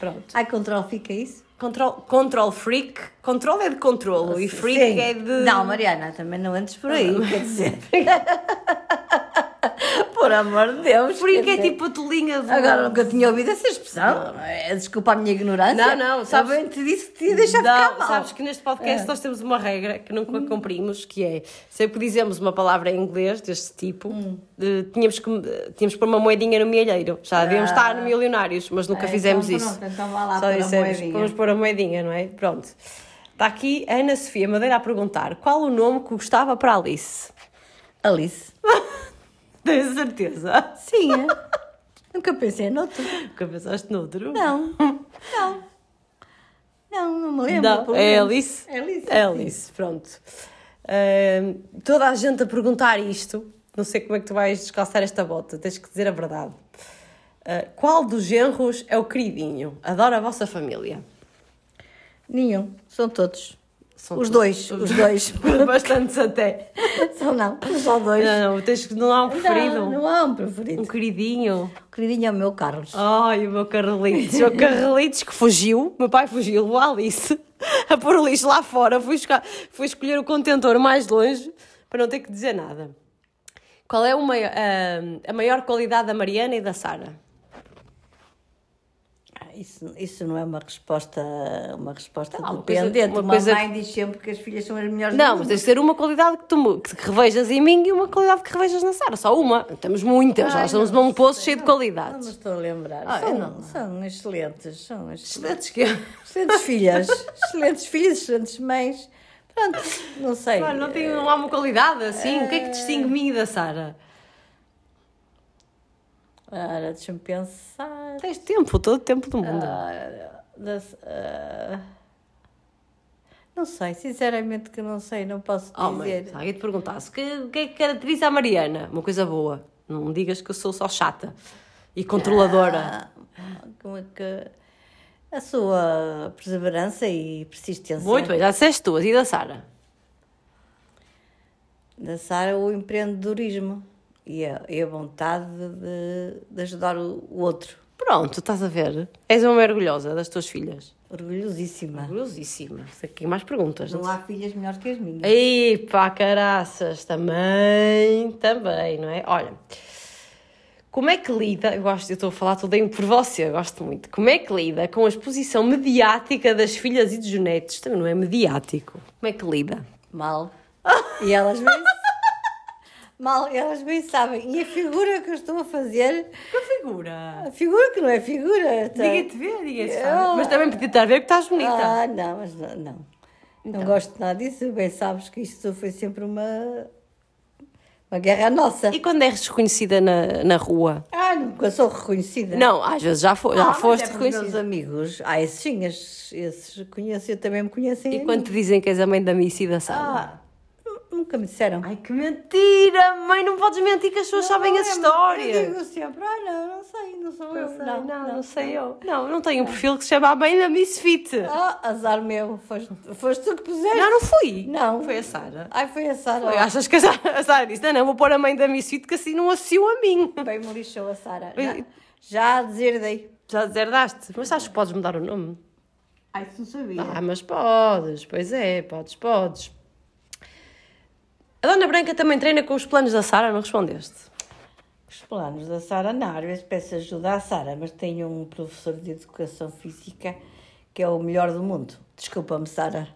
Pronto. Ai, controle fica isso? Control, control freak. Control é de controlo e freak Sim. é de. Não, Mariana, também não antes por aí, quer dizer. Por amor de Deus. É tipo a tolinha do. Agora nunca tinha ouvido essa expressão. É, Desculpa a minha ignorância. Não, não, sabes? Eu te disse que te deixar Não, ficar mal. sabes que neste podcast É. nós temos uma regra que nunca cumprimos, que é sempre que dizemos uma palavra em inglês deste tipo, Hum. tínhamos, que, tínhamos que pôr uma moedinha no milheiro. Já devíamos estar no Milionários, mas nunca Ah, fizemos então isso. pronto, então vá lá Só pôr dissemos, moedinha. vamos pôr a moedinha, não é? Pronto. Está aqui a Ana Sofia Madeira a perguntar qual o nome que gostava para Alice. Alice. Tens certeza? Sim, é. Nunca pensei noutro. Nunca pensaste noutro? Não. Não. Não, não me lembro. Não, é menos. Alice? É Alice. É Alice, pronto. Ahm, toda a gente a perguntar isto, não sei como é que tu vais descalçar esta bota, tens que dizer a verdade. Ah, qual dos genros é o queridinho? Adoro a vossa família. Nenhum. São todos. São os dois. Os dois. Bastantes até. São não. Só dois. Não, tens que não há um preferido. Não, não há um preferido. Um queridinho. O queridinho é o meu Carlos. Ai, o meu Carlitos. O Carlitos que fugiu, meu pai fugiu, o Alice, a pôr o lixo lá fora, fui, esca- fui escolher o contentor mais longe para não ter que dizer nada. Qual é a, a maior qualidade da Mariana e da Sara? Isso, isso não é uma resposta, uma resposta Ah, uma coisa- dependente. uma Uma, mãe diz sempre que as filhas são as melhores Não, mas tens de ter uma qualidade que tu que revejas em mim e uma qualidade que revejas na Sara. Só uma. Temos muitas. Ai, Nós estamos não num poço cheio de não- Não qualidades. me estou a lembrar. Ah, são, não. são excelentes. São excelentes. Excelentes que excelentes filhas. excelentes filhas, excelentes mães. Pronto, não sei. Não, tem, não há uma qualidade assim. O que é que distingue mim e da Sara? Ora, deixa-me pensar. Tens tempo, todo o tempo do mundo. Da, ah, não sei, sinceramente que não sei, não posso Oh, mãe, dizer. se alguém te perguntasse o que, que é que caracteriza a Mariana? Uma coisa boa. Não digas que eu sou só chata e controladora. Ah, como é que a sua perseverança e persistência Muito bem, já disseste duas. E da Sara? da Sara o empreendedorismo e a, e a vontade de, de ajudar o, o outro. Pronto, estás a ver? És uma orgulhosa das tuas filhas. Orgulhosíssima. Orgulhosíssima. Sei que mais perguntas. Não há filhas melhores que as minhas. Ei, pá, caraças, também, também, não é? Olha, como é que lida, eu gosto, eu estou a falar tudo em por você, eu gosto muito, como é que lida com a exposição mediática das filhas e dos netos? Também não é mediático. Como é que lida? Mal. E elas bem. Mal, elas bem sabem. E a figura que eu estou a fazer, Que figura? a figura que não é figura. tá? Ninguém se Ah. sabe. Mas também podia estar a ver que estás bonita. Ah, não, mas não. Não, não gosto nada disso. Bem, sabes que isto foi sempre uma. Uma guerra nossa. E quando és reconhecida na, na rua? Ah, nunca sou reconhecida. Não, às vezes já, fo, já Ah, mas foste é pelos meus reconhecida. amigos. Ah, esses sim, esses, esses conheço, eu também me conhecem. E mim. quando te dizem que és a mãe da Missy e da Sara? Ah, nunca me disseram. Ai, que mentira! Mãe, não podes mentir que as pessoas sabem as é, histórias. Eu digo sempre, ah, não, não sei, não sou eu. Não, não, não, sei eu. Não, não tenho um perfil que se chama a mãe da Misfit. Ah, azar meu, foste, foste tu que puseste. Não, não fui. Não. Foi a Sara. Ai, foi a Sara. Foi, achas que a Sara, a Sara disse, não, não, vou pôr a mãe da Misfit que assim não associou a mim. Bem me lixou a Sara. Já, já a dizer dei. Já deserdaste. Mas acho que podes mudar o nome. Ai, se não sabia. Ah, mas podes. Pois é, podes, podes. A Dona Branca também treina com os planos da Sara, não respondeste? Os planos da Sara, não, às vezes peço ajuda à Sara, mas tenho um professor de educação física que é o melhor do mundo. Desculpa-me, Sara.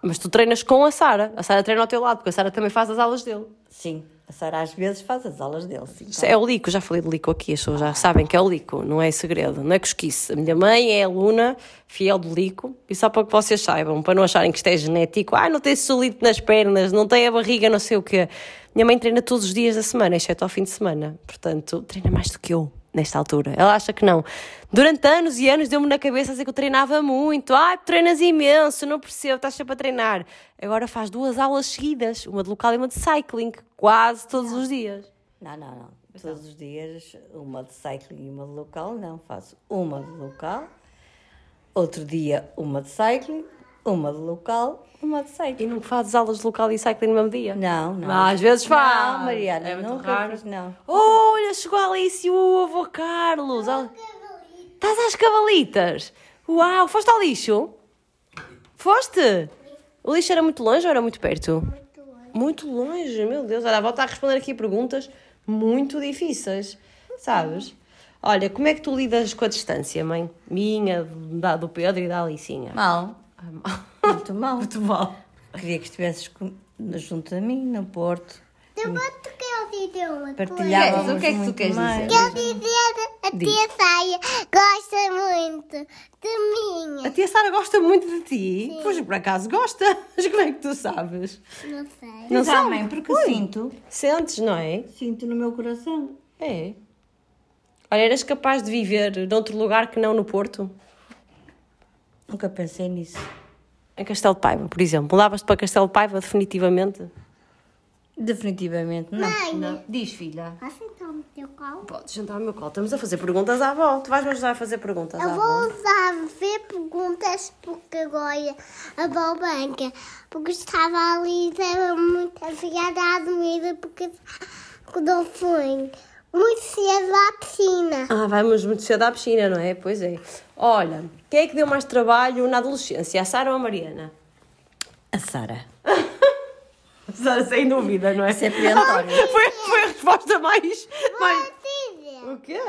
Mas tu treinas com a Sara. A Sara treina ao teu lado, porque a Sara também faz as aulas dele. Sim, a Sara às vezes faz as aulas dele, sim. Isso é o Lico, já falei de Lico aqui, as pessoas já sabem que é o Lico, não é segredo, não é cosquice. A minha mãe é aluna fiel do Lico, e só para que vocês saibam, para não acharem que isto é genético, ah, não tem solito nas pernas, não tem a barriga, não sei o quê. Minha mãe treina todos os dias da semana, exceto ao fim de semana, portanto, treina mais do que eu. Nesta altura. Ela acha que não. Durante anos e anos deu-me na cabeça dizer que eu treinava muito. Ai, treinas imenso, não percebo, estás sempre a treinar. Agora faz duas aulas seguidas, uma de local e uma de cycling, quase todos os dias. Não, não, não. Todos os dias, uma de cycling e uma de local, não. Faço uma de local, outro dia uma de cycling, uma de local, uma de cycling. E não fazes aulas de local e cycling no mesmo dia? Não, não. Mas às vezes faz. Não, Mariana, É muito nunca raro. fiz, não. Olha, chegou a Alice e o avô Carlos. Al- Estás às cavalitas? Uau, foste ao lixo? Foste? O lixo era muito longe ou era muito perto? Muito longe. Muito longe, meu Deus. Olha, a avó está a responder aqui perguntas muito difíceis, sabes? Olha, como é que tu lidas com a distância, mãe? Minha, da, do Pedro e da Alicinha? Mal. Muito mal. Muito mal. Queria que estivesses junto a mim, no Porto. Eu vou te quero dizer uma coisa. Partilhávamos O que é que tu muito queres mais. dizer? Quero dizer, a tia Saia gosta muito de mim. A tia Sara gosta muito de ti? Pois por acaso gosta. Mas como é que tu sabes? Não sei. Não Mas, ah, sabe? mãe, porque sinto, Sentes, não é? sinto no meu coração. É. Olha, eras capaz de viver noutro lugar que não no Porto? Nunca pensei nisso. Em Castelo de Paiva, por exemplo. Mudavas-te para Castelo de Paiva definitivamente? Definitivamente não. Mãe, Diz, filha. posso entrar no teu colo? Podes sentar no meu colo. Estamos a fazer perguntas à avó. Tu vais-me ajudar a fazer perguntas à Eu vou avó? usar ver perguntas porque agora a Val Branca porque estava ali e era muito afiada dormir porque não foi muito cedo à piscina. Ah, vamos muito cedo à piscina, não é? Pois é. Olha, quem é que deu mais trabalho na adolescência? A Sara ou a Mariana? A Sara. Sara, sem dúvida, não é? Sempre António. Foi, foi a resposta mais... mais... O quê?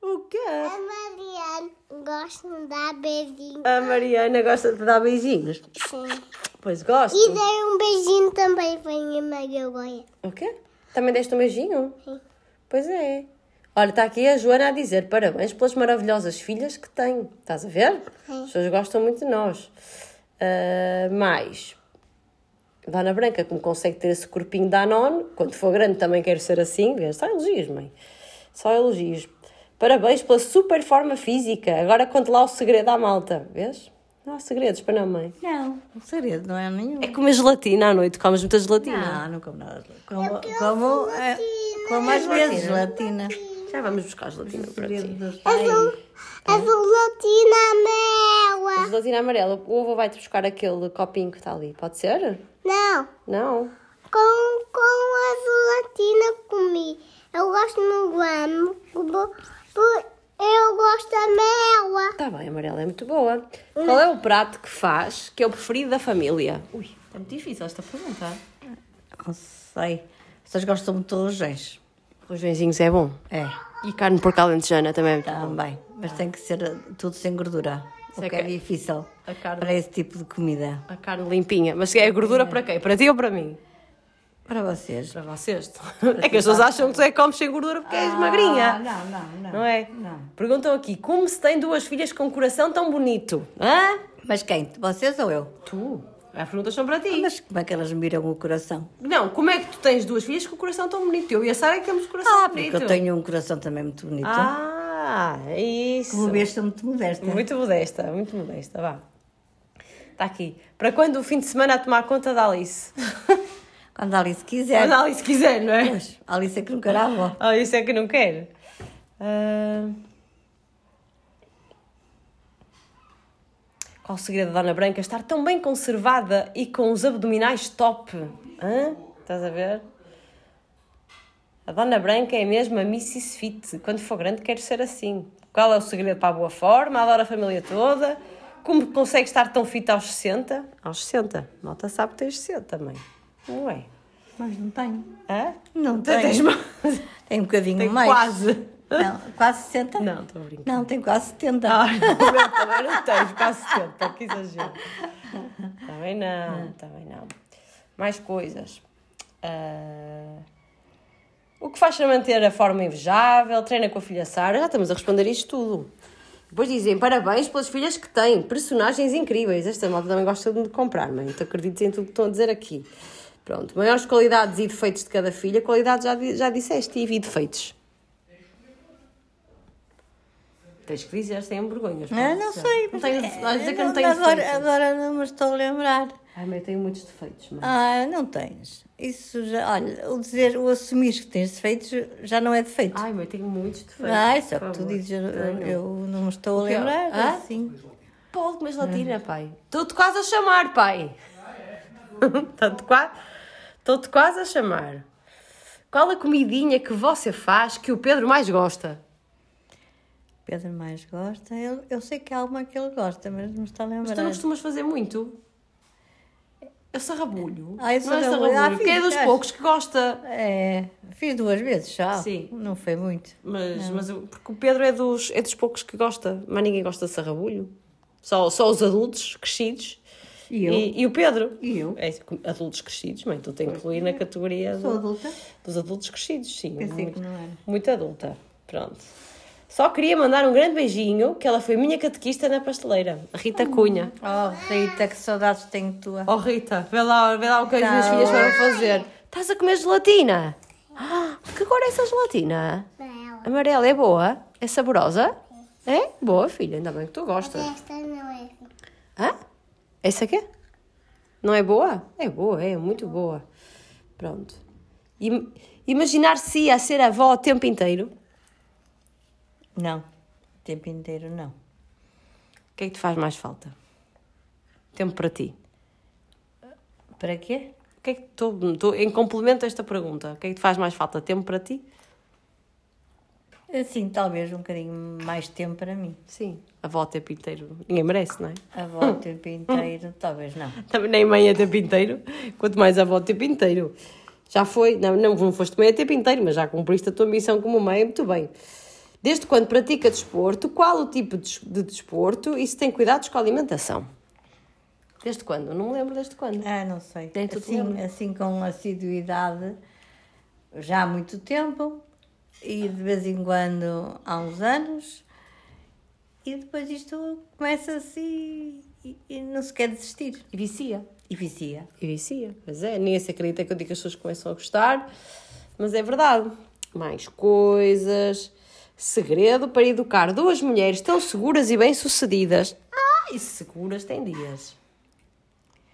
O quê? a Mariana gosta de dar beijinho. A Mariana gosta de dar beijinhos. Sim. Pois gosto. E dei um beijinho também para a minha Maria Goia. O quê? Também deste um beijinho? Sim. Pois é. Olha, está aqui a Joana a dizer parabéns pelas maravilhosas filhas que tem. Estás a ver? As pessoas gostam muito de nós. Ah, mais. Dona Branca, como consegue ter esse corpinho da Anon, quando for grande também quero ser assim. Só elogios, mãe. Só elogios. Parabéns pela super forma física. Agora conte lá o segredo à malta. Vês? Não há segredos para não, mãe. Não, o segredo não é nenhum. É comer gelatina à noite. Comes muita gelatina. Não, não como nada. Como, como, é, como às vezes gelatina. Já vamos buscar gelatina para ti. A gel- a gelatina amarela. Gelatina amarela. O avô vai-te buscar aquele copinho que está ali. Pode ser? Não, Não. com, com a gelatina comi. Eu gosto no amo. Eu gosto amarela. Está bem, amarela é muito boa. Qual é o prato que faz que é o preferido da família? Ui, é muito difícil esta pergunta. Não sei. Vocês gostam muito de rojões? Rojõezinhos é bom. É, E carne por calentejana também é muito bom. também. Mas tem que ser tudo sem gordura. O Sei que é que- difícil A carne- para esse tipo de comida. A carne limpinha. Mas é gordura para quem? Para ti ou para mim? Para vocês. Para vocês. É que as pessoas acham que tu é que comes sem gordura porque és magrinha. Ah, não, não, não. Não é? Não. Perguntam aqui, como se tem duas filhas com um coração tão bonito? Hã? Mas quem? Vocês ou eu? Tu. As perguntas são para ti. Mas como é que elas me viram o coração? Não, como é que tu tens duas filhas com o coração tão bonito? Eu e a Sara é que temos o coração Ah, porque bonito. eu tenho um coração também muito bonito. Ah, é isso. Como vês, sou muito modesta. Muito modesta, muito modesta, vá. Está aqui. Para quando o fim de semana a tomar conta da Alice? Quando a Alice quiser. Quando a Alice quiser, não é? Pois, a Alice é que não quer a avó. Ah, isso é que não quer. Ah, Qual o segredo da Dona Branca? Estar tão bem conservada e com os abdominais top. Hã? Estás a ver? A Dona Branca é mesmo a Mrs. Fit. Quando for grande, quero ser assim. Qual é o segredo para a boa forma? Adoro a família toda. Como consegue estar tão fit aos 60? Aos 60. Malta sabe que tens 60 também. Não é? Mas não tenho. Hã? Não Tens tenho. mais. Tem um bocadinho Tem mais. quase. Não, quase 60? Não, estou a brincar. Não, tem quase 70. Ah, não, também não tens, quase 70, que exagero. Também não, também não. Mais coisas. Ah, o que faz para manter a forma invejável? Treina com a filha Sara? Já estamos a responder isto tudo. Depois dizem parabéns pelas filhas que têm, personagens incríveis. Esta malta também gosta de me comprar, mãe. Então acredites em tudo que estão a dizer aqui. Pronto, maiores qualidades e defeitos de cada filha. Qualidades já, já disseste e defeitos. Tens que dizer sem vergonhas. Ah, pá. não sei. Não mas tenho, é- vais dizer que eu não tenho agora, defeitos. agora não me estou a lembrar. Ai, mas eu tenho muitos defeitos, mãe. Ah, não tens. Isso já, olha, o dizer, o assumir que tens defeitos já não é defeito. Ai, mas eu tenho muitos defeitos. Ah, é por que tu dizes, eu, eu não me estou a quê? lembrar. Hã? Assim. Pode comer gelatina, pai. Estou-te quase a chamar, pai. Estou-te quase, estou-te quase a chamar. Qual a comidinha que você faz que o Pedro mais gosta? Pedro mais gosta. Ele, eu sei que há uma que ele gosta, mas não está a Mas lembrar. tu não costumas fazer muito. Eu sarrabulho. Ah, eu não é sarrabulho. sarrabulho, Ah, que é fiz, dos acho. poucos que gosta. É, fiz duas vezes já. Sim. Não foi muito. Mas, mas eu- porque o Pedro é dos, é dos poucos que gosta, mas ninguém gosta de sarrabulho. Só, só os adultos crescidos. E eu? E, e o Pedro? E eu? É, adultos crescidos, mãe, tu tens que incluir na categoria do- adulta? dos adultos crescidos, sim. Pensei muito, que não era. muito adulta. Pronto. Só queria mandar um grande beijinho, que ela foi minha catequista na pasteleira, a Rita Cunha. Oh, Rita, que saudades tenho tua. Oh Rita, vê lá, vê lá o que as Tá minhas filhas bom. foram fazer. Estás a comer gelatina? Ah, que cor é essa gelatina? Amarela. Amarela é boa? É saborosa? É? Boa, filha, ainda bem que tu gostas. Esta não é assim. Hã? Essa aqui? Não é boa? É boa, é muito boa. Pronto. Im- Imaginar-se a ser avó o tempo inteiro? Não, o tempo inteiro não. O que é que te faz mais falta? Tempo para ti. Para quê? O que é que em complemento a esta pergunta? O que é que te faz mais falta? Tempo para ti? Assim, talvez um bocadinho mais tempo para mim. Sim. Avó o tempo inteiro. Ninguém merece, não é? A avó o tempo inteiro, talvez não. Também nem mãe é tempo inteiro, quanto mais avó o tempo inteiro. Já foi, não, não, não foste mãe a tempo inteiro, mas já cumpriste a tua missão como mãe, muito bem. Desde quando pratica desporto, qual o tipo de, des- de desporto e se tem cuidados com a alimentação? Desde quando? Não me lembro desde quando. Ah, não sei. Nem tu Assim, assim com assiduidade, já há muito tempo, e de vez em quando há uns anos, e depois isto começa-se e, e- e não se quer desistir. E vicia. E vicia. E vicia. Mas é, ninguém se acredita que eu digo que as pessoas começam a gostar, mas é verdade. Mais coisas. Segredo para educar duas mulheres tão seguras e bem-sucedidas. Ah, e seguras tem dias.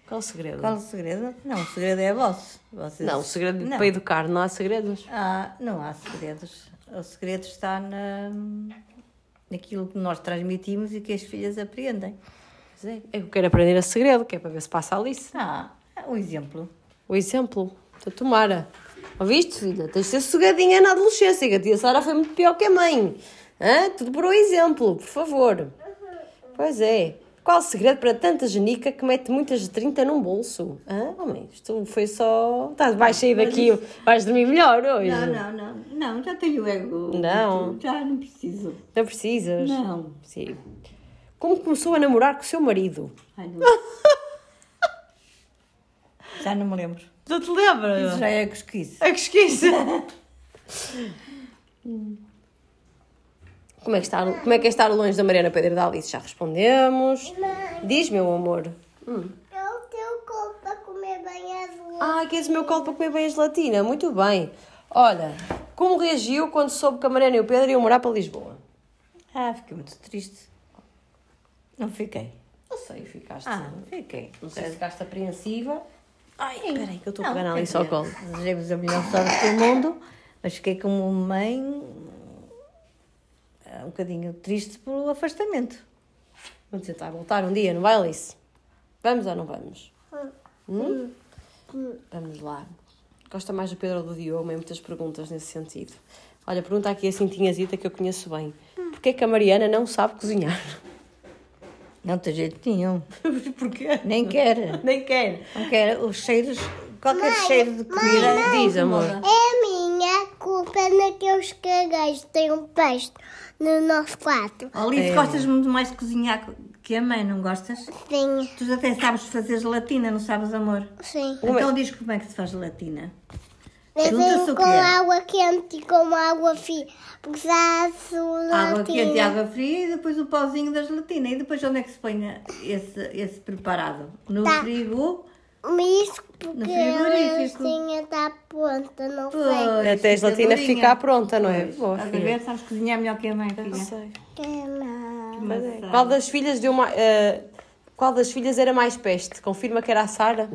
Qual o segredo? Qual o segredo? Não, o segredo é vosso. Vocês... Não, o segredo Não. para educar não há segredos. Ah, não há segredos. O segredo está na, naquilo que nós transmitimos e que as filhas apreendem. Pois é. Eu quero aprender a segredo, que é para ver se passa a Alice. Ah, um exemplo. O exemplo. Então, tomara. Ouviste, filha? Tens de ser sossegadinha na adolescência, que a tia Sara foi muito pior que a mãe. Hã? Tudo por um exemplo, por favor. Pois é. Qual o segredo para tanta genica que mete muitas de 30 num bolso? Hã? Oh, mãe, isto foi só... Estás, vais sair daqui, vais dormir melhor hoje. Não, não, não. Não, já tenho ego. Não. Já não preciso. Não precisas? Não. Sim. Como começou a namorar com o seu marido? Ai, não. já não me lembro. Não te lembras? Isso já é cosquice. É que esqueci. Como é, que está, como é que é estar longe da Mariana Pedro da Alice? Já respondemos. Diz, meu amor. Eu tenho colo para comer bem azul. Ah, queres o meu colo para comer bem a gelatina? Muito bem. Olha, como reagiu quando soube que a Mariana e o Pedro iam morar para Lisboa? Ah, fiquei muito triste. Não fiquei. Não sei, ficaste... Ah, fiquei. Não sei se ficaste apreensiva. Ai, espera aí que eu estou a Não, pegar na quer Alice ao dizer, colo. Desejei-vos a melhor sorte do mundo, mas fiquei como mãe eh, um bocadinho triste pelo afastamento. Vamos tentar voltar um dia, não vai, Alice? Vamos ou não vamos? Hum? Vamos lá. Gosta mais do Pedro ou do Diogo? Tem muitas perguntas nesse sentido. Olha, pergunta aqui a Cintinhazita que eu conheço bem. Porquê que a Mariana não sabe cozinhar? Não tem jeito nenhum. Porquê? Nem quer. Nem quer. Não quer. Os cheiros, qualquer cheiro de comida. Diz, amor. É a minha culpa naqueles cagueiros. Tem um peixe no nosso quarto. Alice, gostas muito mais de cozinhar que a mãe, não gostas? Sim, Tu até sabes fazer gelatina, não sabes, amor? sim. Então diz como é que se faz gelatina. Venho o com água quente e com água fria. Porque já a gelatina. Água quente e água fria e depois o pauzinho da gelatina. E depois onde é que se põe esse, esse preparado? No Tá. frigo? Isso porque a frigorífico. gelatina está pronta, não. Pois, Até a gelatina ficar pronta, não é? Pois. Boa, Estás a ver? Sabes cozinhar melhor que a mãe, filha. Sei. Que não. Mas é. Qual das filhas deu mais... eh, qual das filhas era mais peste? Confirma que era a Sara?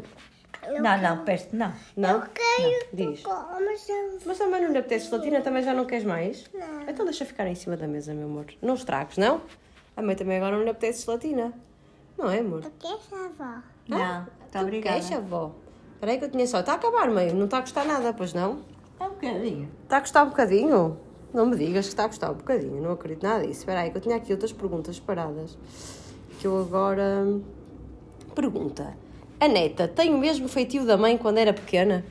Não, não, peste não. Não? Quero Diz. mas eu Mas também não lhe apetece gelatina, também já não queres mais? Não. Então deixa ficar em cima da mesa, meu amor. Não estragues, não? A mãe também agora não lhe apetece gelatina. Não é, amor? quero avó. Não, está obrigada. Queixa, avó. Espera aí que eu tinha só. Está a acabar, mãe. Não está a gostar nada, pois não? É um bocadinho. Está a gostar um bocadinho? Não me digas que está a gostar um bocadinho. Não acredito nada disso. Espera aí que eu tinha aqui outras perguntas paradas. Que eu agora... Pergunta. A neta tem o mesmo feitio da mãe quando era pequena?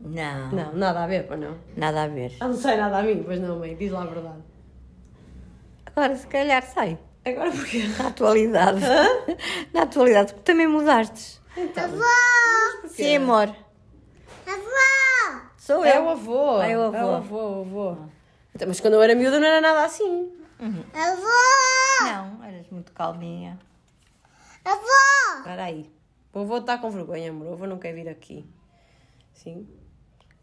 Não, Não, nada a ver, pois não. nada a ver. Ah, não sei nada a mim, pois não, mãe. Diz lá a verdade. Agora se calhar sai. Agora porquê? Na atualidade. Na atualidade, porque também mudaste. Avó! Sim, amor. Avó! Sou É eu. o avô. É o avô. É o avô, o avô. Então, mas quando eu era miúda não era nada assim. Avó! Não, eras muito calminha. Avó! Espera aí. O avô está com vergonha, amor. O avô não quer vir aqui. Sim.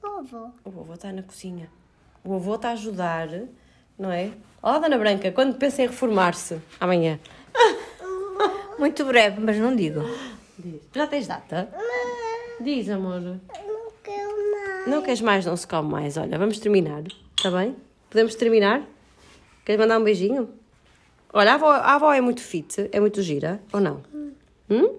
Avó. O avô está na cozinha. O avô está a ajudar, não é? Ó, Dona Branca, quando pensa em reformar-se? Amanhã. Muito breve, mas não digo. Diz. Já tens data? Diz, amor. Não quero mais. Não queres mais, não se come mais. Olha, vamos terminar. Está bem? Podemos terminar? Queres mandar um beijinho? Olha, a avó, a avó é muito fit, é muito gira, ou não? Hum?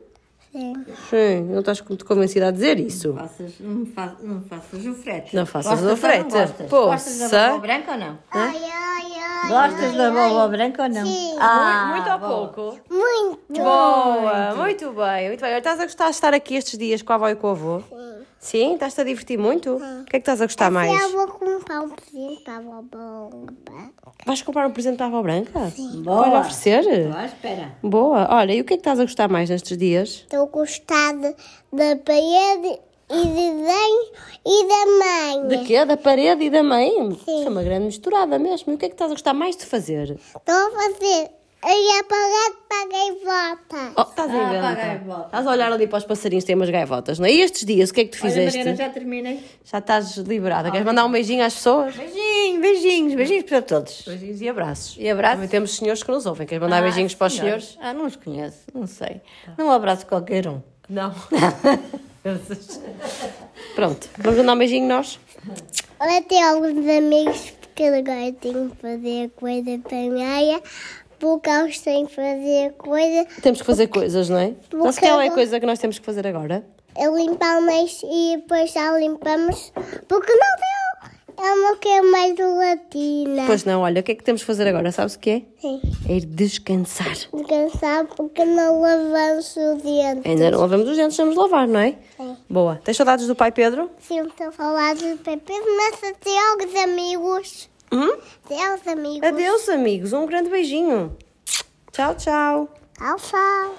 Sim. Sim, não estás muito convencida a dizer isso. Faças, não, fa, não faças o frete. Não faças Gostas o ou frete. não Gostas? Poça. gostas da branca ou não? Ai, ai, ai. Gostas ai, da ai. boba branca ou não? Sim. Ah, muito ou pouco? Muito. Boa, muito bem, muito bem. Estás a gostar de estar aqui estes dias com a avó e com o avô? Sim. Sim? Estás-te a divertir muito? O que é que estás a gostar mais? Eu vou comprar um presente para a vovó. Vais comprar um presente para a avó branca? Sim. Boa. Para oferecer? À espera. Boa. Olha, e o que é que estás a gostar mais nestes dias? Estou gostada da parede e de desenho e da mãe. De quê? Da parede e da mãe? Sim. Isso é uma grande misturada mesmo. E o que é que estás a gostar mais de fazer? Estou a fazer E apagar para a gaivota. Oh, estás a Ah, para a. Estás a olhar ali para os passarinhos, tem umas gaivotas, não é? E estes dias, o que é que tu Olha, fizeste? Mariana, já terminei. Já estás liberada. Queres mandar um beijinho às pessoas? Beijinho, beijinhos, beijinhos para todos. Beijinhos e abraços. E abraços. Também temos senhores que nos ouvem. Queres mandar Ah, beijinhos para os senhores? Ah, não os conheço, não sei. Não abraço qualquer um. Não. Pronto, vamos mandar um beijinho nós? Olha, tem alguns amigos porque agora tenho que fazer coisa também. Porque eles têm que fazer coisa. Temos que fazer coisas, não é? Vou Sabes qual é a coisa que nós temos que fazer agora? É limpar mais e depois já limpamos. Porque não deu. Eu não quero mais gelatina. Pois não, olha, o que é que temos que fazer agora? Sabes o que é? Sim. É ir descansar. Descansar porque não lavamos os dentes. Ainda não lavamos os dentes, vamos lavar, não é? Sim. Boa. Tens saudades do pai Pedro? Sempre estou a falar de Pepe, mas até aos amigos. Hum? Aos amigos. Adeus, amigos. Um grande beijinho. Tchau, tchau. Tchau, tchau.